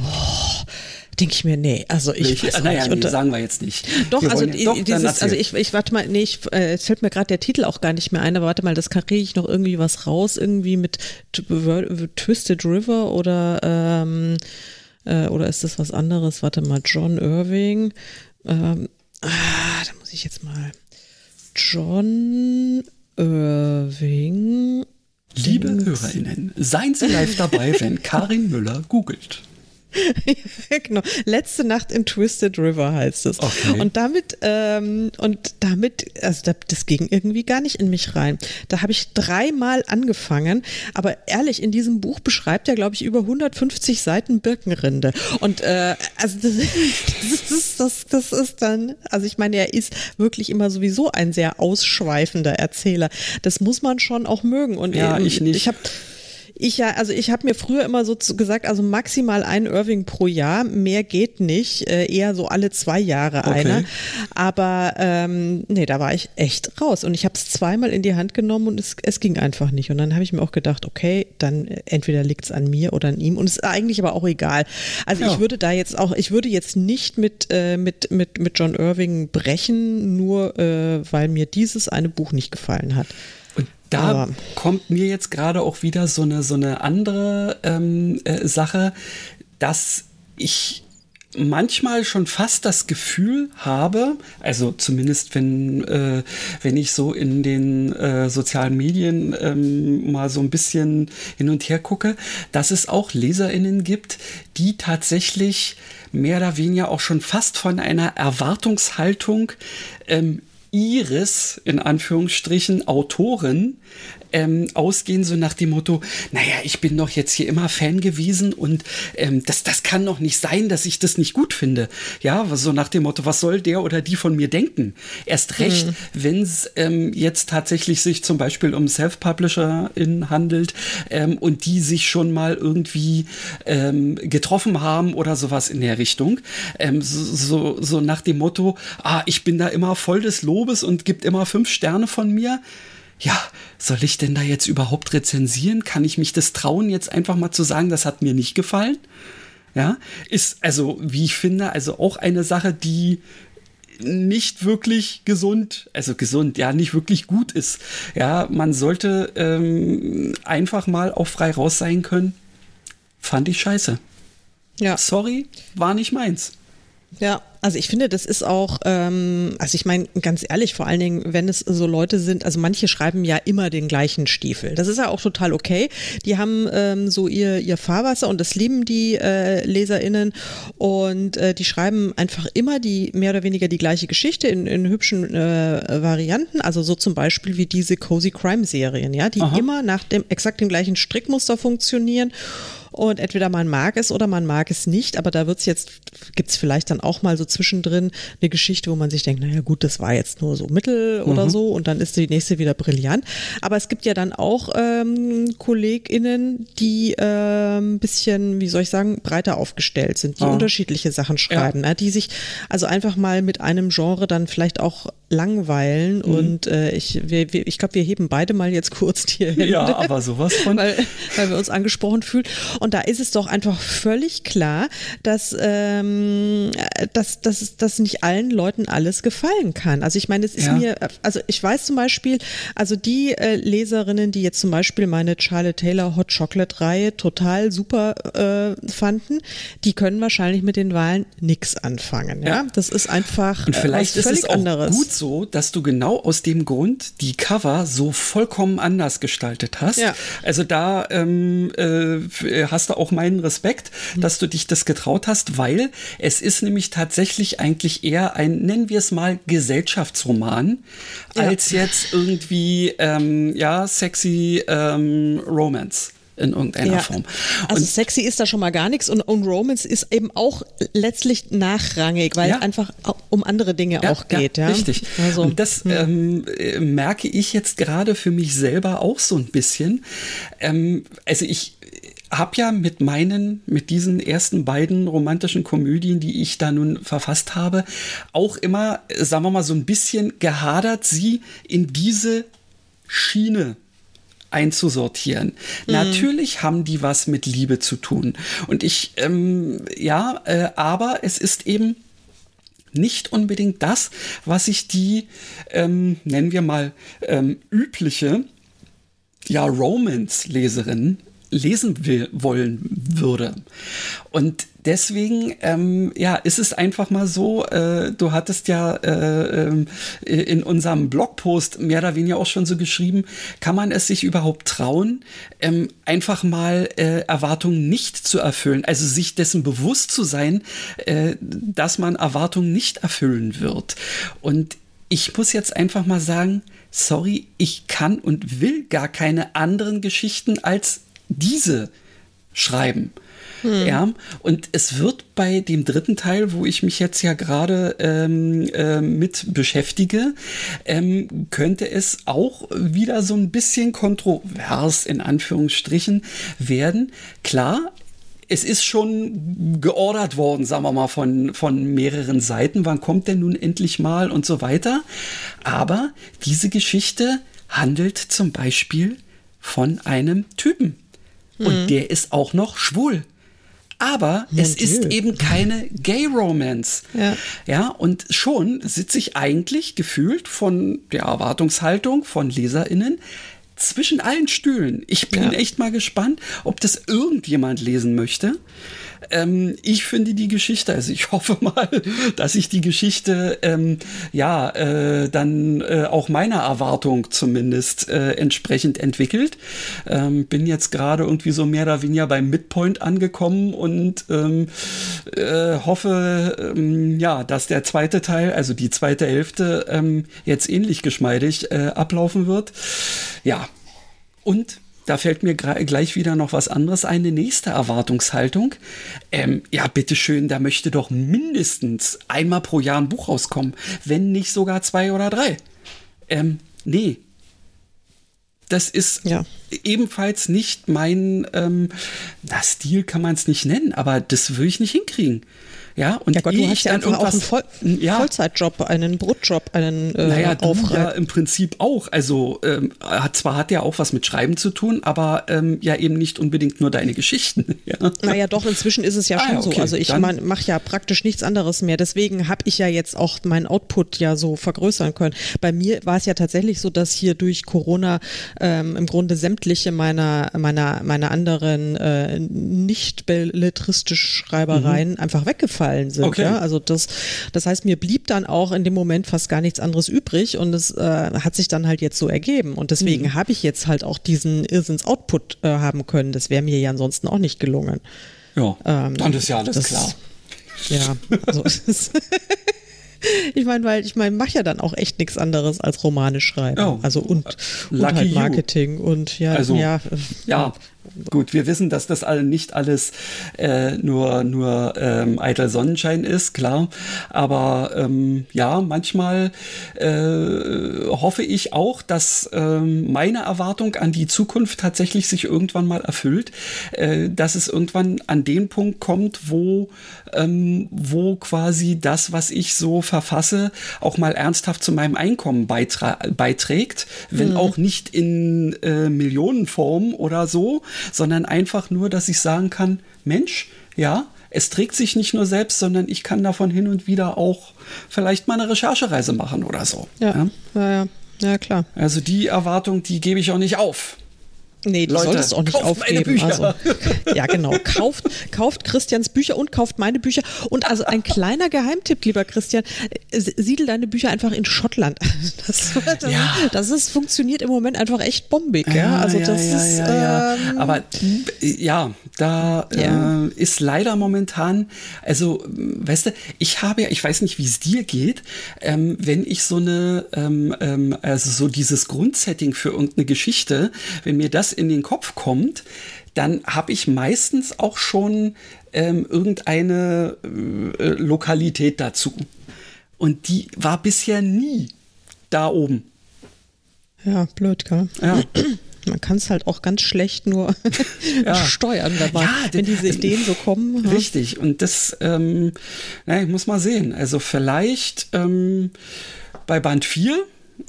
denke ich mir, nee, also ich weiß naja. Nee, sagen wir jetzt nicht. Doch, wir also ja, doch, dieses, also ich, ich warte mal, nee, ich, äh, es fällt mir gerade der Titel auch gar nicht mehr ein, aber warte mal, das kriege ich noch irgendwie was raus, irgendwie mit Twisted River oder ähm, äh, oder ist das was anderes? Warte mal, John Irving. Ähm, ah, da muss ich jetzt mal. John Irving. Liebe HörerInnen, seien Sie live dabei, wenn Karin Müller googelt. genau. Letzte Nacht in Twisted River heißt es. Okay. Und damit, ähm, und damit, also das ging irgendwie gar nicht in mich rein. Da habe ich dreimal angefangen, aber ehrlich, in diesem Buch beschreibt er, glaube ich, über 150 Seiten Birkenrinde. Und äh, also das, das, ist, das, das ist dann, also ich meine, er ist wirklich immer sowieso ein sehr ausschweifender Erzähler. Das muss man schon auch mögen. Und ja, ich nicht. Ich habe ich ja, also ich habe mir früher immer so gesagt, also maximal ein Irving pro Jahr, mehr geht nicht, äh, eher so alle zwei Jahre okay. einer. Aber ähm, nee, da war ich echt raus und ich habe es zweimal in die Hand genommen und es, es ging einfach nicht. Und dann habe ich mir auch gedacht, okay, dann entweder liegt es an mir oder an ihm und es ist eigentlich aber auch egal. Also ja. ich würde da jetzt auch, ich würde jetzt nicht mit äh, mit mit mit John Irving brechen, nur äh, weil mir dieses eine Buch nicht gefallen hat. Da Aber kommt mir jetzt gerade auch wieder so eine, so eine andere ähm, äh, Sache, dass ich manchmal schon fast das Gefühl habe, also zumindest wenn, äh, wenn ich so in den äh, sozialen Medien ähm, mal so ein bisschen hin und her gucke, dass es auch LeserInnen gibt, die tatsächlich mehr oder weniger auch schon fast von einer Erwartungshaltung ähm, ihres, in Anführungsstrichen, Autoren ähm, ausgehen, so nach dem Motto, naja, ich bin doch jetzt hier immer Fan gewesen und ähm, das, das kann doch nicht sein, dass ich das nicht gut finde. Ja, so nach dem Motto, was soll der oder die von mir denken? Erst recht, mhm. wenn es ähm, jetzt tatsächlich sich zum Beispiel um Self-PublisherInnen handelt ähm, und die sich schon mal irgendwie ähm, getroffen haben oder sowas in der Richtung. Ähm, so, so, so nach dem Motto, ah, ich bin da immer voll des Lobes und gibt immer fünf Sterne von mir ja, soll ich denn da jetzt überhaupt rezensieren? Kann ich mich das trauen, jetzt einfach mal zu sagen, das hat mir nicht gefallen? Ja, ist also, wie ich finde, also auch eine Sache, die nicht wirklich gesund, also gesund, ja, nicht wirklich gut ist. Ja, man sollte ähm, einfach mal auch frei raus sein können. Fand ich scheiße. Ja. Sorry, war nicht meins. Ja, also ich finde, das ist auch, ähm, also ich meine, ganz ehrlich, vor allen Dingen, wenn es so Leute sind, also manche schreiben ja immer den gleichen Stiefel. Das ist ja auch total okay. Die haben ähm, so ihr, ihr Fahrwasser und das lieben die äh, LeserInnen und äh, die schreiben einfach immer die mehr oder weniger die gleiche Geschichte in, in hübschen äh, Varianten. Also so zum Beispiel wie diese Cozy Crime Serien, ja, die Aha. immer nach dem exakt dem gleichen Strickmuster funktionieren. Und entweder man mag es oder man mag es nicht, aber da wird's jetzt, gibt's vielleicht dann auch mal so zwischendrin eine Geschichte, wo man sich denkt, naja gut, das war jetzt nur so Mittel mhm. oder so und dann ist die nächste wieder brillant. Aber es gibt ja dann auch ähm, KollegInnen, die ein ähm, bisschen, wie soll ich sagen, breiter aufgestellt sind, die oh. unterschiedliche Sachen schreiben, ja. ne, die sich also einfach mal mit einem Genre dann vielleicht auch langweilen mhm. und äh, ich, wir, wir, ich glaube, wir heben beide mal jetzt kurz die Hände. Ja, aber sowas von. Weil, weil wir uns angesprochen fühlen. Und da ist es doch einfach völlig klar, dass, ähm, dass, dass, dass nicht allen Leuten alles gefallen kann. Also ich meine, es ist ja. mir, also ich weiß zum Beispiel, also die äh, Leserinnen, die jetzt zum Beispiel meine Charlotte Taylor Hot Chocolate Reihe total super äh, fanden, die können wahrscheinlich mit den Wahlen nichts anfangen. Ja? ja? Das ist einfach Und vielleicht ist es auch anderes. gut so, dass du genau aus dem Grund die Cover so vollkommen anders gestaltet hast. Ja. Also da ähm, äh, hast du auch meinen Respekt, mhm. dass du dich das getraut hast, weil es ist nämlich tatsächlich eigentlich eher ein, nennen wir es mal, Gesellschaftsroman, ja. als jetzt irgendwie, ähm, ja, sexy ähm, Romance in irgendeiner ja. Form. Also und also sexy ist da schon mal gar nichts und, und Romance ist eben auch letztlich nachrangig, weil ja. es einfach um andere Dinge ja, auch geht. Ja, richtig. Also, und das hm. ähm, äh, merke ich jetzt gerade für mich selber auch so ein bisschen. Ähm, also ich habe ja mit meinen, mit diesen ersten beiden romantischen Komödien, die ich da nun verfasst habe, auch immer, sagen wir mal, so ein bisschen gehadert, sie in diese Schiene einzusortieren. Mhm. Natürlich haben die was mit Liebe zu tun. Und ich, ähm, ja, äh, aber es ist eben nicht unbedingt das, was sich die, ähm, nennen wir mal, ähm, übliche, ja, Romance-Leserin lesen will, wollen würde. Und deswegen, ähm, ja, ist es einfach mal so, äh, du hattest ja äh, ähm, in unserem Blogpost mehr oder weniger auch schon so geschrieben, kann man es sich überhaupt trauen, ähm, einfach mal äh, Erwartungen nicht zu erfüllen, also sich dessen bewusst zu sein, äh, dass man Erwartungen nicht erfüllen wird. Und ich muss jetzt einfach mal sagen, sorry, ich kann und will gar keine anderen Geschichten als diese schreiben. Hm. Ja, und es wird bei dem dritten Teil, wo ich mich jetzt ja gerade ähm, äh, mit beschäftige, ähm, könnte es auch wieder so ein bisschen kontrovers in Anführungsstrichen werden. Klar, es ist schon geordert worden, sagen wir mal, von, von mehreren Seiten. Wann kommt denn nun endlich mal und so weiter? Aber diese Geschichte handelt zum Beispiel von einem Typen und mhm. der ist auch noch schwul. Aber Mon es Dieu. ist eben keine Gay Romance. Ja. ja, und schon sitze ich eigentlich gefühlt von der Erwartungshaltung von LeserInnen zwischen allen Stühlen. Ich bin ja. echt mal gespannt, ob das irgendjemand lesen möchte. Ähm, ich finde die Geschichte, also ich hoffe mal, dass sich die Geschichte ähm, ja äh, dann äh, auch meiner Erwartung zumindest äh, entsprechend entwickelt. Ähm, bin jetzt gerade irgendwie so mehr oder weniger beim Midpoint angekommen und ähm, äh, hoffe ähm, ja, dass der zweite Teil, also die zweite Hälfte, ähm, jetzt ähnlich geschmeidig äh, ablaufen wird. Ja. Und da fällt mir gleich wieder noch was anderes ein, eine nächste Erwartungshaltung. Ähm, ja, bitteschön, da möchte doch mindestens einmal pro Jahr ein Buch rauskommen, wenn nicht sogar zwei oder drei. Ähm, nee. Das ist ja. ebenfalls nicht mein, ähm, na, Stil kann man es nicht nennen, aber das würde ich nicht hinkriegen. Ja, und ja Gott, du hast ja einfach auch einen Voll ja, Vollzeitjob, einen Brotjob, einen äh, naja, du ja im Prinzip auch. Also ähm, zwar hat ja auch was mit Schreiben zu tun, aber ähm, ja eben nicht unbedingt nur deine Geschichten. ja. Naja, doch, inzwischen ist es ja ah, schon okay, so. Also ich mache ja praktisch nichts anderes mehr. Deswegen habe ich ja jetzt auch meinen Output ja so vergrößern können. Bei mir war es ja tatsächlich so, dass hier durch Corona ähm, im Grunde sämtliche meiner, meiner, meiner anderen äh, nicht belletristischen Schreibereien mhm. einfach weggefallen gefallen sind. Okay. Ja? Also das, das heißt, mir blieb dann auch in dem Moment fast gar nichts anderes übrig und es äh, hat sich dann halt jetzt so ergeben. Und deswegen mhm. habe ich jetzt halt auch diesen Irrsinns-Output äh, haben können. Das wäre mir ja ansonsten auch nicht gelungen. Ja, ähm, dann ist ja alles das, klar. Ja, also ich meine, weil ich meine, mache ja dann auch echt nichts anderes als Romane schreiben. Oh, also und, und halt Marketing you. und ja, also, ja, ja, Gut, wir wissen, dass das all, nicht alles äh, nur, nur ähm, eitel Sonnenschein ist, klar. Aber ähm, ja, manchmal äh, hoffe ich auch, dass ähm, meine Erwartung an die Zukunft tatsächlich sich irgendwann mal erfüllt, äh, dass es irgendwann an den Punkt kommt, wo, ähm, wo quasi das, was ich so verfasse, auch mal ernsthaft zu meinem Einkommen beiträgt, wenn mhm. auch nicht in äh, Millionenform oder so, sondern einfach nur, dass ich sagen kann, Mensch, ja, es trägt sich nicht nur selbst, sondern ich kann davon hin und wieder auch vielleicht mal eine Recherchereise machen oder so. Ja, ja, ja, ja, ja klar. Also die Erwartung, die gebe ich auch nicht auf. Nee, du Leute, solltest auch nicht aufgeben. Also, ja, genau. Kauft, kauft Christians Bücher und kauft meine Bücher. Und also ein kleiner Geheimtipp, lieber Christian, äh, siedel deine Bücher einfach in Schottland. Das, das, ja. das ist, funktioniert im Moment einfach echt bombig. Ja, ja? also ja, das ist. Ähm, Aber ja, da äh, ist leider momentan, also, weißt du, ich habe ja, ich weiß nicht, wie es dir geht, ähm, wenn ich so eine, ähm, ähm also so dieses Grundsetting für irgendeine Geschichte, wenn mir das in den Kopf kommt, dann habe ich meistens auch schon ähm, irgendeine äh, Lokalität dazu. Und die war bisher nie da oben. Ja, blöd, gell? Ja. Man kann es halt auch ganz schlecht nur ja. steuern, man, ja, wenn diese Ideen so kommen. Richtig, und das, ähm, na, ich muss mal sehen. Also vielleicht ähm, bei Band 4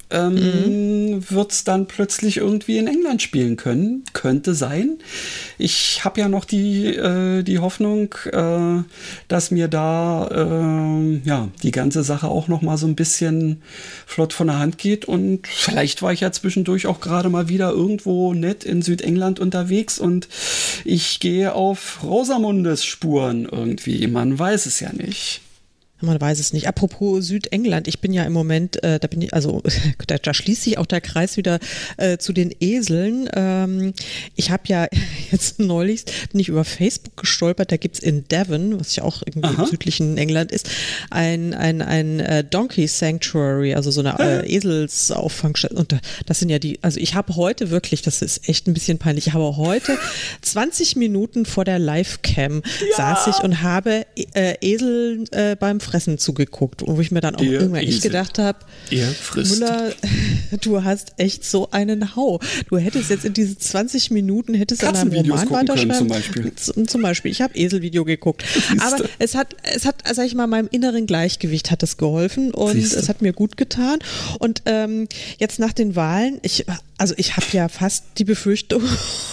ähm, mhm. wird es dann plötzlich irgendwie in England spielen können. Könnte sein. Ich habe ja noch die, äh, die Hoffnung, äh, dass mir da äh, ja, die ganze Sache auch noch mal so ein bisschen flott von der Hand geht. Und vielleicht war ich ja zwischendurch auch gerade mal wieder irgendwo nett in Südengland unterwegs und ich gehe auf Rosamundes Spuren irgendwie. Man weiß es ja nicht. Man weiß es nicht. Apropos Südengland, ich bin ja im Moment, äh, da bin ich, also da, da, schließt sich auch der Kreis wieder äh, zu den Eseln. Ähm, ich habe ja jetzt neulich, bin ich über Facebook gestolpert, da gibt's in Devon, was ja auch irgendwie Aha. im südlichen England ist, ein, ein, ein äh, Donkey Sanctuary, also so eine äh, Eselsauffangstelle. Und das sind ja die, also ich habe heute wirklich, das ist echt ein bisschen peinlich, ich habe heute 20 Minuten vor der Live-Cam ja. saß ich und habe äh, Esel äh, beim Fressen zugeguckt, wo ich mir dann auch Ihr irgendwann echt gedacht habe, Müller, du hast echt so einen Hau. Du hättest jetzt in diese 20 Minuten, hättest an einem Roman weiterschreiben. Zum Beispiel. Zum Beispiel. Ich habe Eselvideo geguckt. Aber es hat, es hat, sag ich mal, meinem inneren Gleichgewicht hat es geholfen und Siehste. es hat mir gut getan. Und ähm, jetzt nach den Wahlen, ich also ich habe ja fast die Befürchtung,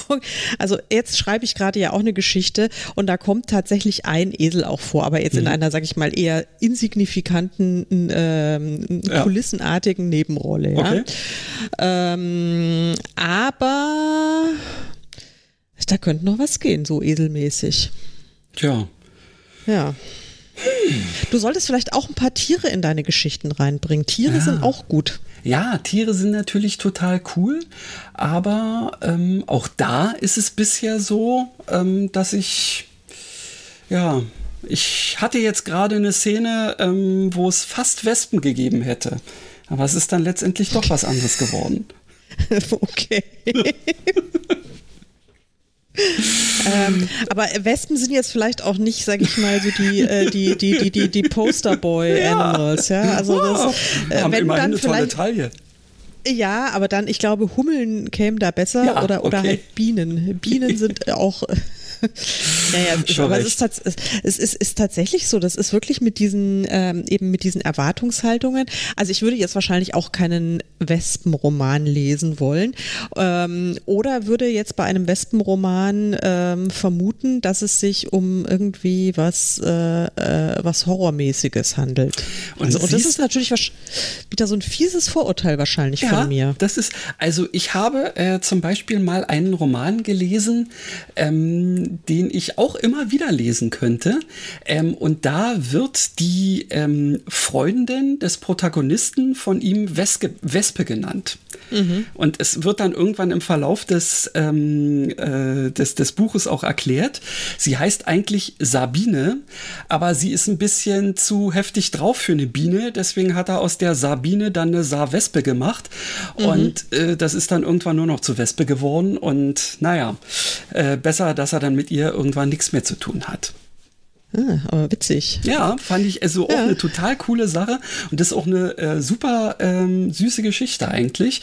also jetzt schreibe ich gerade ja auch eine Geschichte und da kommt tatsächlich ein Esel auch vor, aber jetzt in mhm. einer, sag ich mal, eher insignifikanten, ähm, ja. kulissenartigen Nebenrolle. Ja? Okay. Ähm, aber da könnte noch was gehen, so eselmäßig. Tja. Ja. Du solltest vielleicht auch ein paar Tiere in deine Geschichten reinbringen. Tiere ja. sind auch gut. Ja, Tiere sind natürlich total cool, aber ähm, auch da ist es bisher so, ähm, dass ich, ja, ich hatte jetzt gerade eine Szene, ähm, wo es fast Wespen gegeben hätte. Aber es ist dann letztendlich doch was anderes geworden. okay. ähm, aber Wespen sind jetzt vielleicht auch nicht, sag ich mal, so die, äh, die, die, die, die, die Posterboy-Animals, ja. Also das, äh, Haben wenn immerhin dann eine tolle Taille. Ja, aber dann, ich glaube, Hummeln kämen da besser ja, oder, oder okay. halt Bienen. Bienen sind auch ja, ja, aber es ist, es, ist, ist, tatsächlich so, das ist wirklich mit diesen, ähm, eben mit diesen Erwartungshaltungen. Also ich würde jetzt wahrscheinlich auch keinen Wespenroman lesen wollen ähm, oder würde jetzt bei einem Wespenroman ähm, vermuten, dass es sich um irgendwie was, äh, äh, was Horrormäßiges handelt. Und, also, und das ist natürlich wieder so ein fieses Vorurteil wahrscheinlich ja, von mir. Das ist, also ich habe äh, zum Beispiel mal einen Roman gelesen, ähm, ähm, den ich auch immer wieder lesen könnte. Ähm, und da wird die ähm, Freundin des Protagonisten von ihm Weske, Wespe genannt. Mhm. Und es wird dann irgendwann im Verlauf des, ähm, äh, des, des Buches auch erklärt. Sie heißt eigentlich Sabine, aber sie ist ein bisschen zu heftig drauf für eine Biene. Deswegen hat er aus der Sabine dann eine Saarwespe gemacht. Mhm. Und äh, das ist dann irgendwann nur noch zu Wespe geworden. Und naja, äh, besser, dass er dann mit ihr irgendwann nichts mehr zu tun hat. Ah, aber witzig. Ja, fand ich also ja. auch eine total coole Sache und das ist auch eine äh, super ähm, süße Geschichte eigentlich.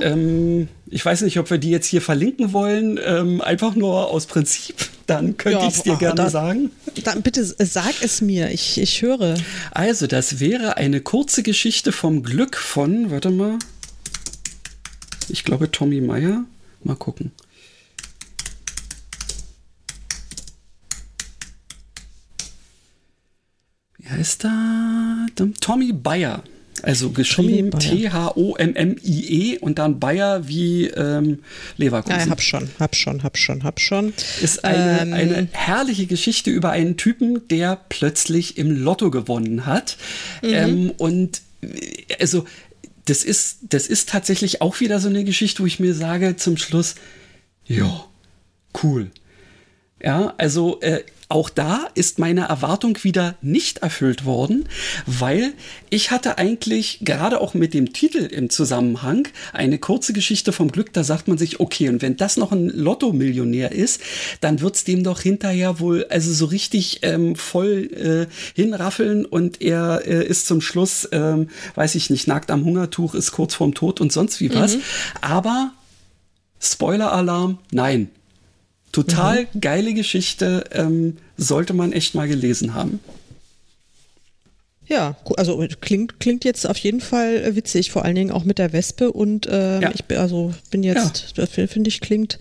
Ähm, ich weiß nicht, ob wir die jetzt hier verlinken wollen, ähm, einfach nur aus Prinzip. Dann könnte ja, ich es dir gerne da, sagen. Dann bitte sag es mir, ich, ich höre. Also, das wäre eine kurze Geschichte vom Glück von, warte mal, ich glaube Tommy Meyer. Mal gucken. Wie heißt da? Tommy Bayer. Also geschrieben T-H-O-M-M-I-E und dann Bayer wie ähm, Leverkusen. Ja, hab schon, hab schon, hab schon, hab schon. Ist eine, ähm, eine herrliche Geschichte über einen Typen, der plötzlich im Lotto gewonnen hat. Mhm. Ähm, und also das ist, das ist tatsächlich auch wieder so eine Geschichte, wo ich mir sage zum Schluss, ja, cool. Ja, also äh, auch da ist meine Erwartung wieder nicht erfüllt worden, weil ich hatte eigentlich gerade auch mit dem Titel im Zusammenhang eine kurze Geschichte vom Glück, da sagt man sich, okay, und wenn das noch ein Lotto-Millionär ist, dann wird's dem doch hinterher wohl also so richtig ähm, voll äh, hinraffeln und er äh, ist zum Schluss, ähm, weiß ich nicht, nackt am Hungertuch, ist kurz vorm Tod und sonst wie was. Mhm. Aber Spoiler-Alarm, nein, Total mhm. geile Geschichte, ähm, sollte man echt mal gelesen haben. Ja, also klingt, klingt jetzt auf jeden Fall witzig, vor allen Dingen auch mit der Wespe und äh, ja. ich bin also bin jetzt, ja. finde ich, klingt,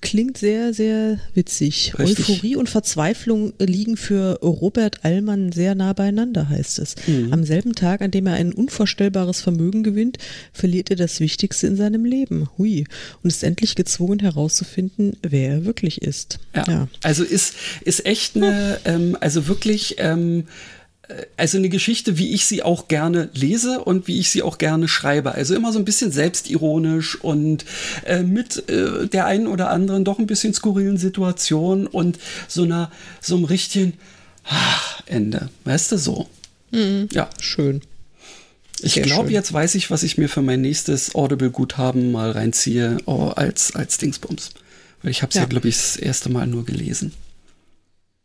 Klingt sehr, sehr witzig. Richtig. Euphorie und Verzweiflung liegen für Robert Allmann sehr nah beieinander, heißt es. Mhm. Am selben Tag, an dem er ein unvorstellbares Vermögen gewinnt, verliert er das Wichtigste in seinem Leben. Hui. Und ist endlich gezwungen herauszufinden, wer er wirklich ist. Ja. ja. Also ist, ist echt eine, ähm, also wirklich, ähm, also eine Geschichte, wie ich sie auch gerne lese und wie ich sie auch gerne schreibe. Also immer so ein bisschen selbstironisch und äh, mit äh, der einen oder anderen doch ein bisschen skurrilen Situation und so einer so einem richtigen ach, Ende. Weißt du so? Mhm. Ja, schön. Ich glaube, jetzt weiß ich, was ich mir für mein nächstes Audible-Guthaben mal reinziehe oh, als, als Dingsbums. Weil ich habe es ja, ja glaube ich, das erste Mal nur gelesen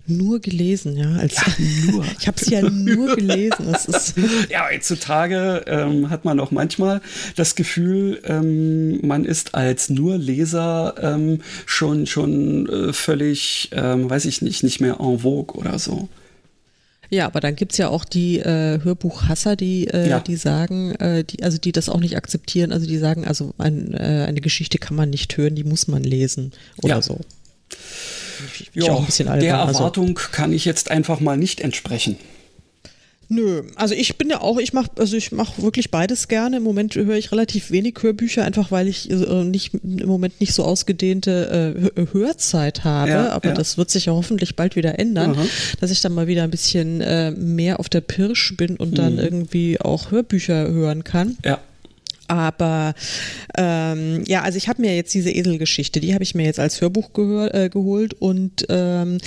nur gelesen, ja. Als, ja nur. ich habe es ja nur gelesen. Das ist ja, heutzutage ähm, hat man auch manchmal das Gefühl, ähm, man ist als nur Leser ähm, schon, schon äh, völlig, ähm, weiß ich nicht, nicht mehr en vogue oder so. Ja, aber dann gibt's ja auch die äh, Hörbuchhasser, die, äh, ja. die sagen, äh, die, also die das auch nicht akzeptieren, also die sagen, also ein, äh, eine Geschichte kann man nicht hören, die muss man lesen oder ja. so ja, ein bisschen albern. Der also Erwartung also. kann ich jetzt einfach mal nicht entsprechen. Nö, also ich bin ja auch, ich mache, also ich mache wirklich beides gerne. Im Moment höre ich relativ wenig Hörbücher, einfach weil ich äh, nicht im Moment nicht so ausgedehnte äh, Hörzeit habe. Ja, aber ja. das wird sich ja hoffentlich bald wieder ändern, Aha. dass ich dann mal wieder ein bisschen äh, mehr auf der Pirsch bin und dann mhm. irgendwie auch Hörbücher hören kann. Ja. Aber ähm, ja, also ich habe mir jetzt diese Eselgeschichte, die habe ich mir jetzt als Hörbuch gehör, äh, geholt und ähm,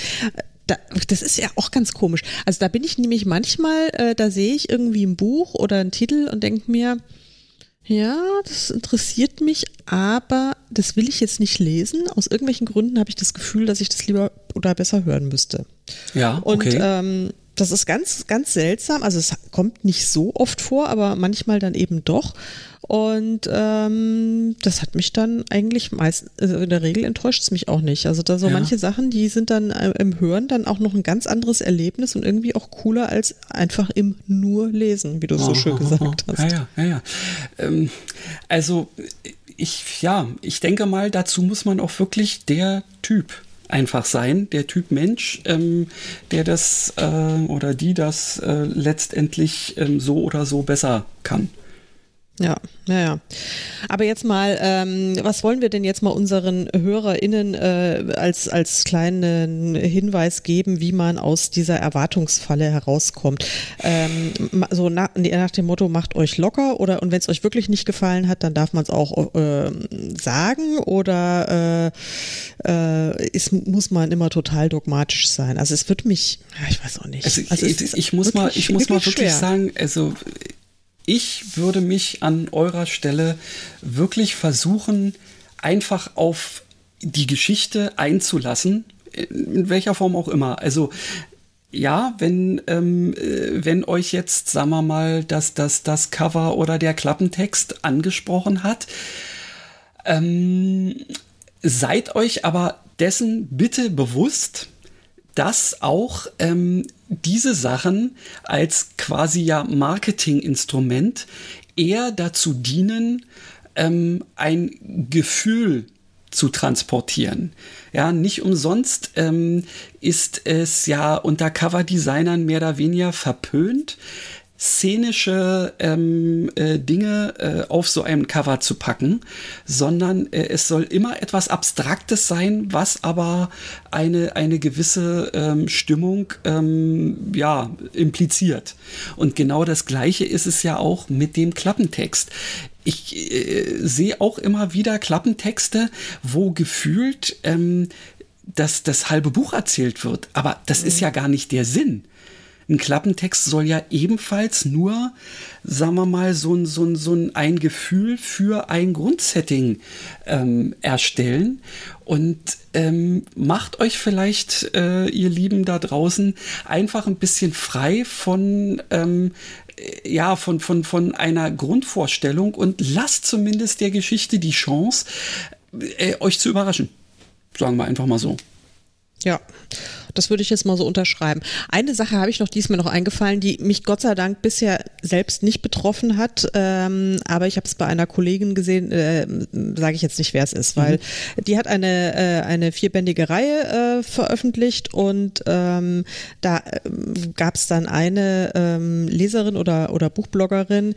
da, das ist ja auch ganz komisch. Also da bin ich nämlich manchmal, äh, da sehe ich irgendwie ein Buch oder einen Titel und denke mir, ja, das interessiert mich, aber das will ich jetzt nicht lesen. Aus irgendwelchen Gründen habe ich das Gefühl, dass ich das lieber oder besser hören müsste. Ja, okay. Und ähm, das ist ganz, ganz seltsam. Also es kommt nicht so oft vor, aber manchmal dann eben doch. Und ähm, das hat mich dann eigentlich meist, also in der Regel enttäuscht es mich auch nicht. Also da so ja. manche Sachen, die sind dann äh, im Hören dann auch noch ein ganz anderes Erlebnis und irgendwie auch cooler als einfach im nur Lesen, wie du so oh, schön gesagt hast. Ja, ja, ja. ja. Ähm, also ich, ja, ich denke mal, dazu muss man auch wirklich der Typ einfach sein, der Typ Mensch, ähm, der das äh, oder die das äh, letztendlich ähm, so oder so besser kann. Ja, ja, ja. Aber jetzt mal, ähm, was wollen wir denn jetzt mal unseren HörerInnen äh, als, als kleinen Hinweis geben, wie man aus dieser Erwartungsfalle herauskommt? Ähm, so nach, nach dem Motto, macht euch locker oder und wenn es euch wirklich nicht gefallen hat, dann darf man es auch äh, sagen oder äh, äh, ist, muss man immer total dogmatisch sein? Also es wird mich, ja, ich weiß auch nicht. Also, also ich, ich muss mal, ich muss mal wirklich schwer. sagen, also ich würde mich an eurer Stelle wirklich versuchen, einfach auf die Geschichte einzulassen, in welcher Form auch immer. Also ja, wenn, ähm, äh, wenn euch jetzt, sagen wir mal, das, das, das Cover oder der Klappentext angesprochen hat, ähm, seid euch aber dessen bitte bewusst, dass auch ähm, diese Sachen als quasi ja Marketinginstrument eher dazu dienen, ähm, ein Gefühl zu transportieren. Ja, nicht umsonst ähm, ist es ja unter Cover-Designern mehr oder weniger verpönt, szenische ähm, äh, Dinge äh, auf so einem Cover zu packen, sondern äh, es soll immer etwas Abstraktes sein, was aber eine, eine gewisse ähm, Stimmung ähm, ja, impliziert. Und genau das Gleiche ist es ja auch mit dem Klappentext. Ich äh, sehe auch immer wieder Klappentexte, wo gefühlt ähm, dass das halbe Buch erzählt wird. Aber das mhm. ist ja gar nicht der Sinn ein Klappentext soll ja ebenfalls nur, sagen wir mal, so ein, so ein, so ein, Gefühl für ein Grundsetting ähm, erstellen. Und ähm, macht euch vielleicht, äh, ihr Lieben da draußen, einfach ein bisschen frei von ähm, ja, von, von, von einer Grundvorstellung und lasst zumindest der Geschichte die Chance, äh, euch zu überraschen. Sagen wir einfach mal so. Ja, das würde ich jetzt mal so unterschreiben. Eine Sache habe ich noch diesmal noch eingefallen, die mich Gott sei Dank bisher selbst nicht betroffen hat, ähm, aber ich habe es bei einer Kollegin gesehen, äh, sage ich jetzt nicht, wer es ist, weil mhm. die hat eine, äh, eine vierbändige Reihe äh, veröffentlicht und ähm, da äh, gab es dann eine ähm, Leserin oder, oder Buchbloggerin,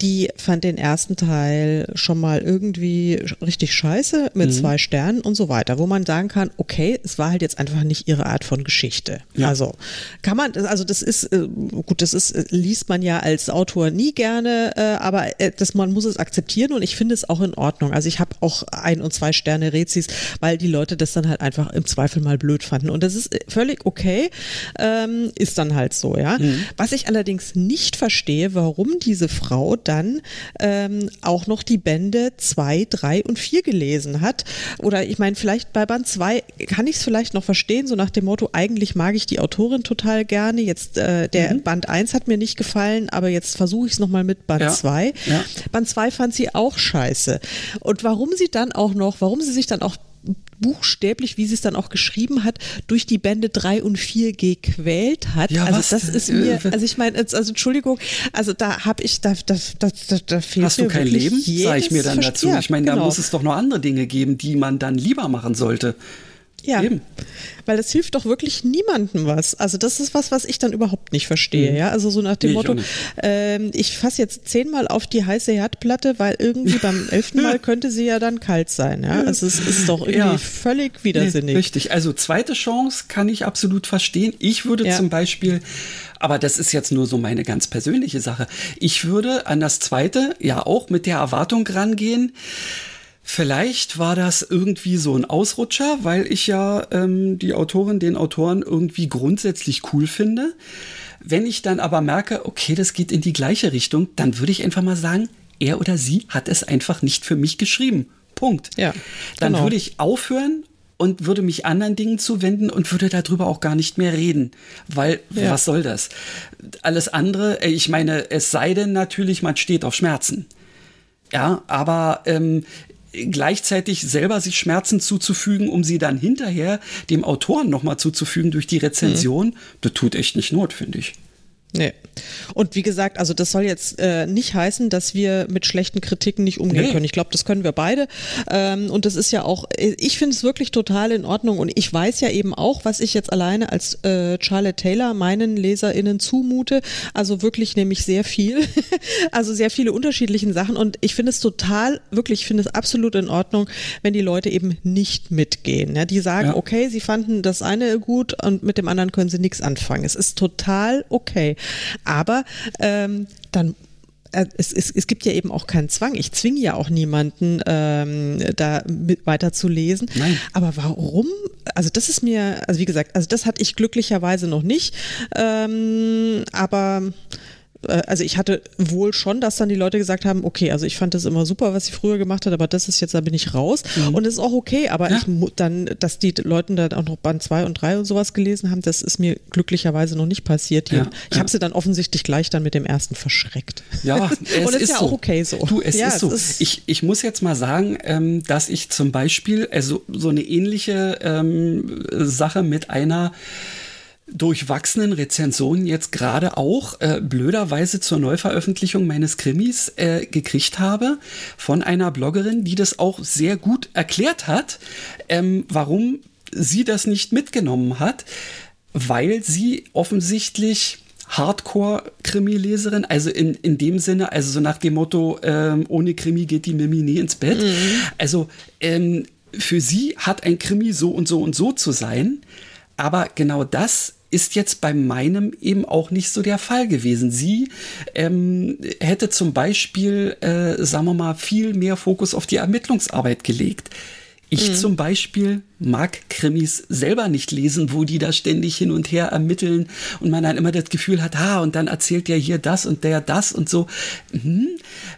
die fand den ersten Teil schon mal irgendwie richtig scheiße mit mhm. zwei Sternen und so weiter, wo man sagen kann, okay, es war halt jetzt einfach nicht ihre Art von Geschichte. Ja. Also kann man, also das ist, äh, gut, das ist, äh, liest man ja als Autor nie gerne, äh, aber das, man muss es akzeptieren und ich finde es auch in Ordnung. Also ich habe auch ein und zwei Sterne Rezis, weil die Leute das dann halt einfach im Zweifel mal blöd fanden und das ist völlig okay, ähm, ist dann halt so, ja. Mhm. Was ich allerdings nicht verstehe, warum diese Frau dann ähm, auch noch die Bände 2, 3 und 4 gelesen hat. Oder ich meine, vielleicht bei Band 2 kann ich es vielleicht noch verstehen, so nach dem Motto, eigentlich mag ich die Autorin total gerne. Jetzt äh, der mhm. Band 1 hat mir nicht gefallen, aber jetzt versuche ich es nochmal mit Band 2. Ja. Ja. Band 2 fand sie auch scheiße. Und warum sie dann auch noch, warum sie sich dann auch buchstäblich, wie sie es dann auch geschrieben hat, durch die Bände drei und vier gequält hat. Ja, also was? das ist mir, äh, also ich meine, also Entschuldigung, also da habe ich, da, da, da, da fehlt Hast du kein Leben, sage ich mir dann dazu. Ich meine, genau. da muss es doch noch andere Dinge geben, die man dann lieber machen sollte. Ja, Eben. weil das hilft doch wirklich niemandem was. Also das ist was, was ich dann überhaupt nicht verstehe. Mhm. Ja, also so nach dem nee, Motto, ich, ähm, ich fasse jetzt zehnmal auf die heiße Herdplatte, weil irgendwie beim elften Mal könnte sie ja dann kalt sein. Ja, also es ist doch irgendwie ja. völlig widersinnig. Nee, richtig. Also zweite Chance kann ich absolut verstehen. Ich würde ja. zum Beispiel aber das ist jetzt nur so meine ganz persönliche Sache. Ich würde an das zweite ja auch mit der Erwartung rangehen, Vielleicht war das irgendwie so ein Ausrutscher, weil ich ja ähm, die Autorin, den Autoren irgendwie grundsätzlich cool finde. Wenn ich dann aber merke, okay, das geht in die gleiche Richtung, dann würde ich einfach mal sagen, er oder sie hat es einfach nicht für mich geschrieben. Punkt. Ja, dann genau. würde ich aufhören und würde mich anderen Dingen zuwenden und würde darüber auch gar nicht mehr reden, weil ja. was soll das? Alles andere, äh, ich meine, es sei denn natürlich, man steht auf Schmerzen. Ja, aber ähm, gleichzeitig selber sich Schmerzen zuzufügen, um sie dann hinterher dem Autoren nochmal zuzufügen durch die Rezension, mhm. das tut echt nicht Not, finde ich. Nee. Und wie gesagt, also das soll jetzt äh, nicht heißen, dass wir mit schlechten Kritiken nicht umgehen nee. können. Ich glaube, das können wir beide. Ähm, und das ist ja auch, ich finde es wirklich total in Ordnung. Und ich weiß ja eben auch, was ich jetzt alleine als äh, Charlotte Taylor meinen LeserInnen zumute. Also wirklich nämlich sehr viel. also sehr viele unterschiedlichen Sachen. Und ich finde es total, wirklich, ich finde es absolut in Ordnung, wenn die Leute eben nicht mitgehen. Ja, die sagen, ja. okay, sie fanden das eine gut und mit dem anderen können sie nichts anfangen. Es ist total okay. Aber ähm, dann äh, es, es, es gibt ja eben auch keinen Zwang. Ich zwinge ja auch niemanden, ähm, da mit weiter zu lesen. Nein. Aber warum? Also das ist mir, also wie gesagt, also das hatte ich glücklicherweise noch nicht. Ähm, aber also ich hatte wohl schon, dass dann die Leute gesagt haben, okay, also ich fand das immer super, was sie früher gemacht hat, aber das ist jetzt, da bin ich raus. Mhm. Und das ist auch okay, aber ja. ich dann, dass die Leute dann auch noch Band 2 und 3 und sowas gelesen haben, das ist mir glücklicherweise noch nicht passiert. Ja, ich ja. habe sie dann offensichtlich gleich dann mit dem ersten verschreckt. Ja, es und ist, ist ja so. auch okay so. Du, es ist so. Ist ich, ich muss jetzt mal sagen, ähm, dass ich zum Beispiel, also so eine ähnliche ähm, Sache mit einer durchwachsenen Rezensionen jetzt gerade auch äh, blöderweise zur Neuveröffentlichung meines Krimis äh, gekriegt habe von einer Bloggerin, die das auch sehr gut erklärt hat, ähm, warum sie das nicht mitgenommen hat, weil sie offensichtlich Hardcore-Krimi-Leserin, also in, in dem Sinne, also so nach dem Motto, ähm, ohne Krimi geht die Mimi nie ins Bett. Mhm. Also ähm, für sie hat ein Krimi so und so und so zu sein. Aber genau das ist jetzt bei meinem eben auch nicht so der Fall gewesen. Sie ähm, hätte zum Beispiel, äh, sagen wir mal, viel mehr Fokus auf die Ermittlungsarbeit gelegt. Ich mhm. zum Beispiel mag Krimis selber nicht lesen, wo die da ständig hin und her ermitteln und man dann immer das Gefühl hat, ha, und dann erzählt der hier das und der das und so. Mhm.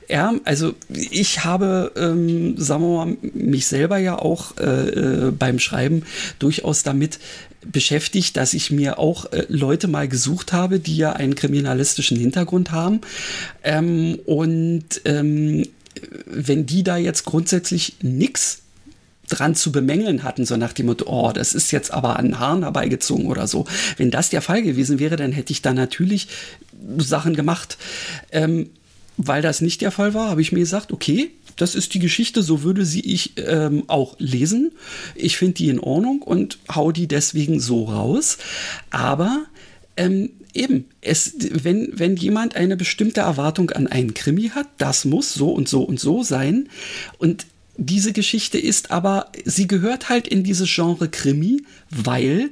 Ja, also ich habe, ähm, sagen wir mal, mich selber ja auch äh, äh, beim Schreiben durchaus damit beschäftigt, dass ich mir auch äh, Leute mal gesucht habe, die ja einen kriminalistischen Hintergrund haben. Ähm, und ähm, wenn die da jetzt grundsätzlich nichts dran zu bemängeln hatten, so nach dem Motto, oh, das ist jetzt aber an Haaren herbeigezogen oder so. Wenn das der Fall gewesen wäre, dann hätte ich da natürlich Sachen gemacht. Ähm, weil das nicht der Fall war, habe ich mir gesagt, okay, das ist die Geschichte, so würde sie ich ähm, auch lesen. Ich finde die in Ordnung und hau die deswegen so raus. Aber ähm, eben, es, wenn, wenn jemand eine bestimmte Erwartung an einen Krimi hat, das muss so und so und so sein. Und diese Geschichte ist aber, sie gehört halt in dieses Genre Krimi, weil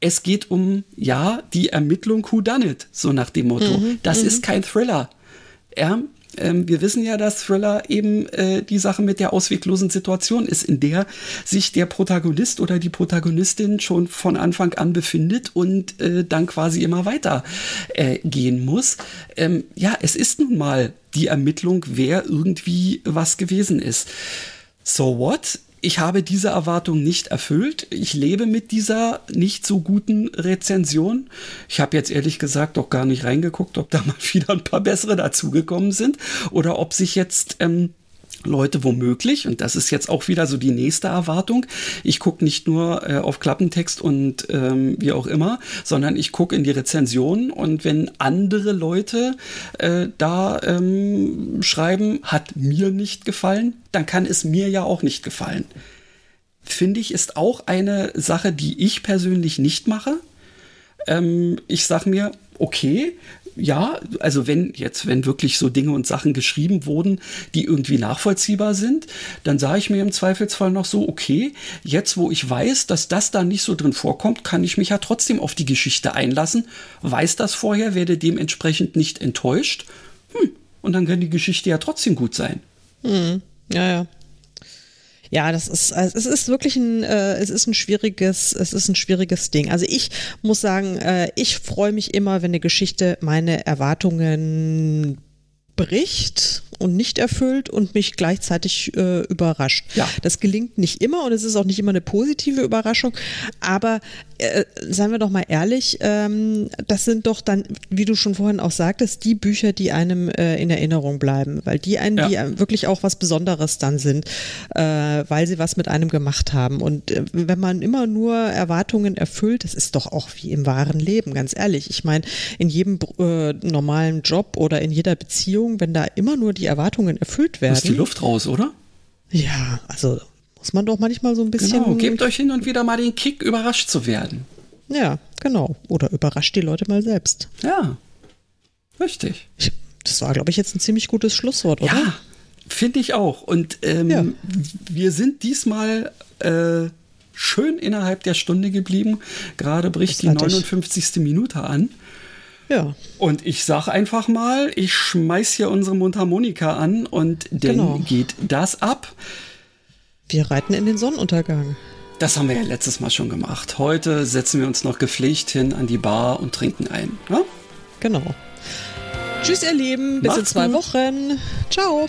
es geht um, ja, die Ermittlung Who Done It, so nach dem Motto. Mhm, das ist mhm. kein Thriller. Ja, ähm, wir wissen ja, dass Thriller eben äh, die Sache mit der ausweglosen Situation ist, in der sich der Protagonist oder die Protagonistin schon von Anfang an befindet und äh, dann quasi immer weiter äh, gehen muss. Ähm, ja, es ist nun mal die Ermittlung, wer irgendwie was gewesen ist. So what? Ich habe diese Erwartung nicht erfüllt. Ich lebe mit dieser nicht so guten Rezension. Ich habe jetzt ehrlich gesagt auch gar nicht reingeguckt, ob da mal wieder ein paar bessere dazugekommen sind oder ob sich jetzt ähm, Leute womöglich, und das ist jetzt auch wieder so die nächste Erwartung, ich gucke nicht nur äh, auf Klappentext und ähm, wie auch immer, sondern ich gucke in die Rezensionen und wenn andere Leute äh, da ähm, schreiben, hat mir nicht gefallen, dann kann es mir ja auch nicht gefallen. Finde ich, ist auch eine Sache, die ich persönlich nicht mache. Ähm, ich sage mir, okay, ja, also wenn jetzt, wenn wirklich so Dinge und Sachen geschrieben wurden, die irgendwie nachvollziehbar sind, dann sage ich mir im Zweifelsfall noch so, okay, jetzt wo ich weiß, dass das da nicht so drin vorkommt, kann ich mich ja trotzdem auf die Geschichte einlassen, weiß das vorher, werde dementsprechend nicht enttäuscht. Hm, und dann kann die Geschichte ja trotzdem gut sein. Hm, ja, ja. Ja, das ist, also es ist wirklich ein, äh, es ist ein schwieriges, es ist ein schwieriges Ding. Also ich muss sagen, äh, ich freue mich immer, wenn eine Geschichte meine Erwartungen bricht und nicht erfüllt und mich gleichzeitig äh, überrascht. Ja. Das gelingt nicht immer und es ist auch nicht immer eine positive Überraschung, aber äh, seien wir doch mal ehrlich, ähm, das sind doch dann, wie du schon vorhin auch sagtest, die Bücher, die einem äh, in Erinnerung bleiben, weil die einen, ja. die wirklich auch was Besonderes dann sind, äh, weil sie was mit einem gemacht haben. Und äh, wenn man immer nur Erwartungen erfüllt, das ist doch auch wie im wahren Leben, ganz ehrlich. Ich meine, in jedem äh, normalen Job oder in jeder Beziehung, wenn da immer nur die Erwartungen erfüllt werden. Ist die Luft raus, oder? Ja, also muss man doch manchmal so ein bisschen. Genau, gebt euch hin und wieder mal den Kick, überrascht zu werden. Ja, genau. Oder überrascht die Leute mal selbst. Ja, richtig. Ich, das war, glaube ich, jetzt ein ziemlich gutes Schlusswort, oder? Ja, finde ich auch. Und ähm, ja. wir sind diesmal äh, schön innerhalb der Stunde geblieben. Gerade bricht die 59. Minute an. Ja. Und ich sag einfach mal, ich schmeiß hier unsere Mundharmonika an und dann genau. geht das ab. Wir reiten in den Sonnenuntergang. Das haben wir ja letztes Mal schon gemacht. Heute setzen wir uns noch gepflegt hin an die Bar und trinken ein. Ja? Genau. Tschüss, ihr Lieben. Bis Macht's in zwei gut. Wochen. Ciao.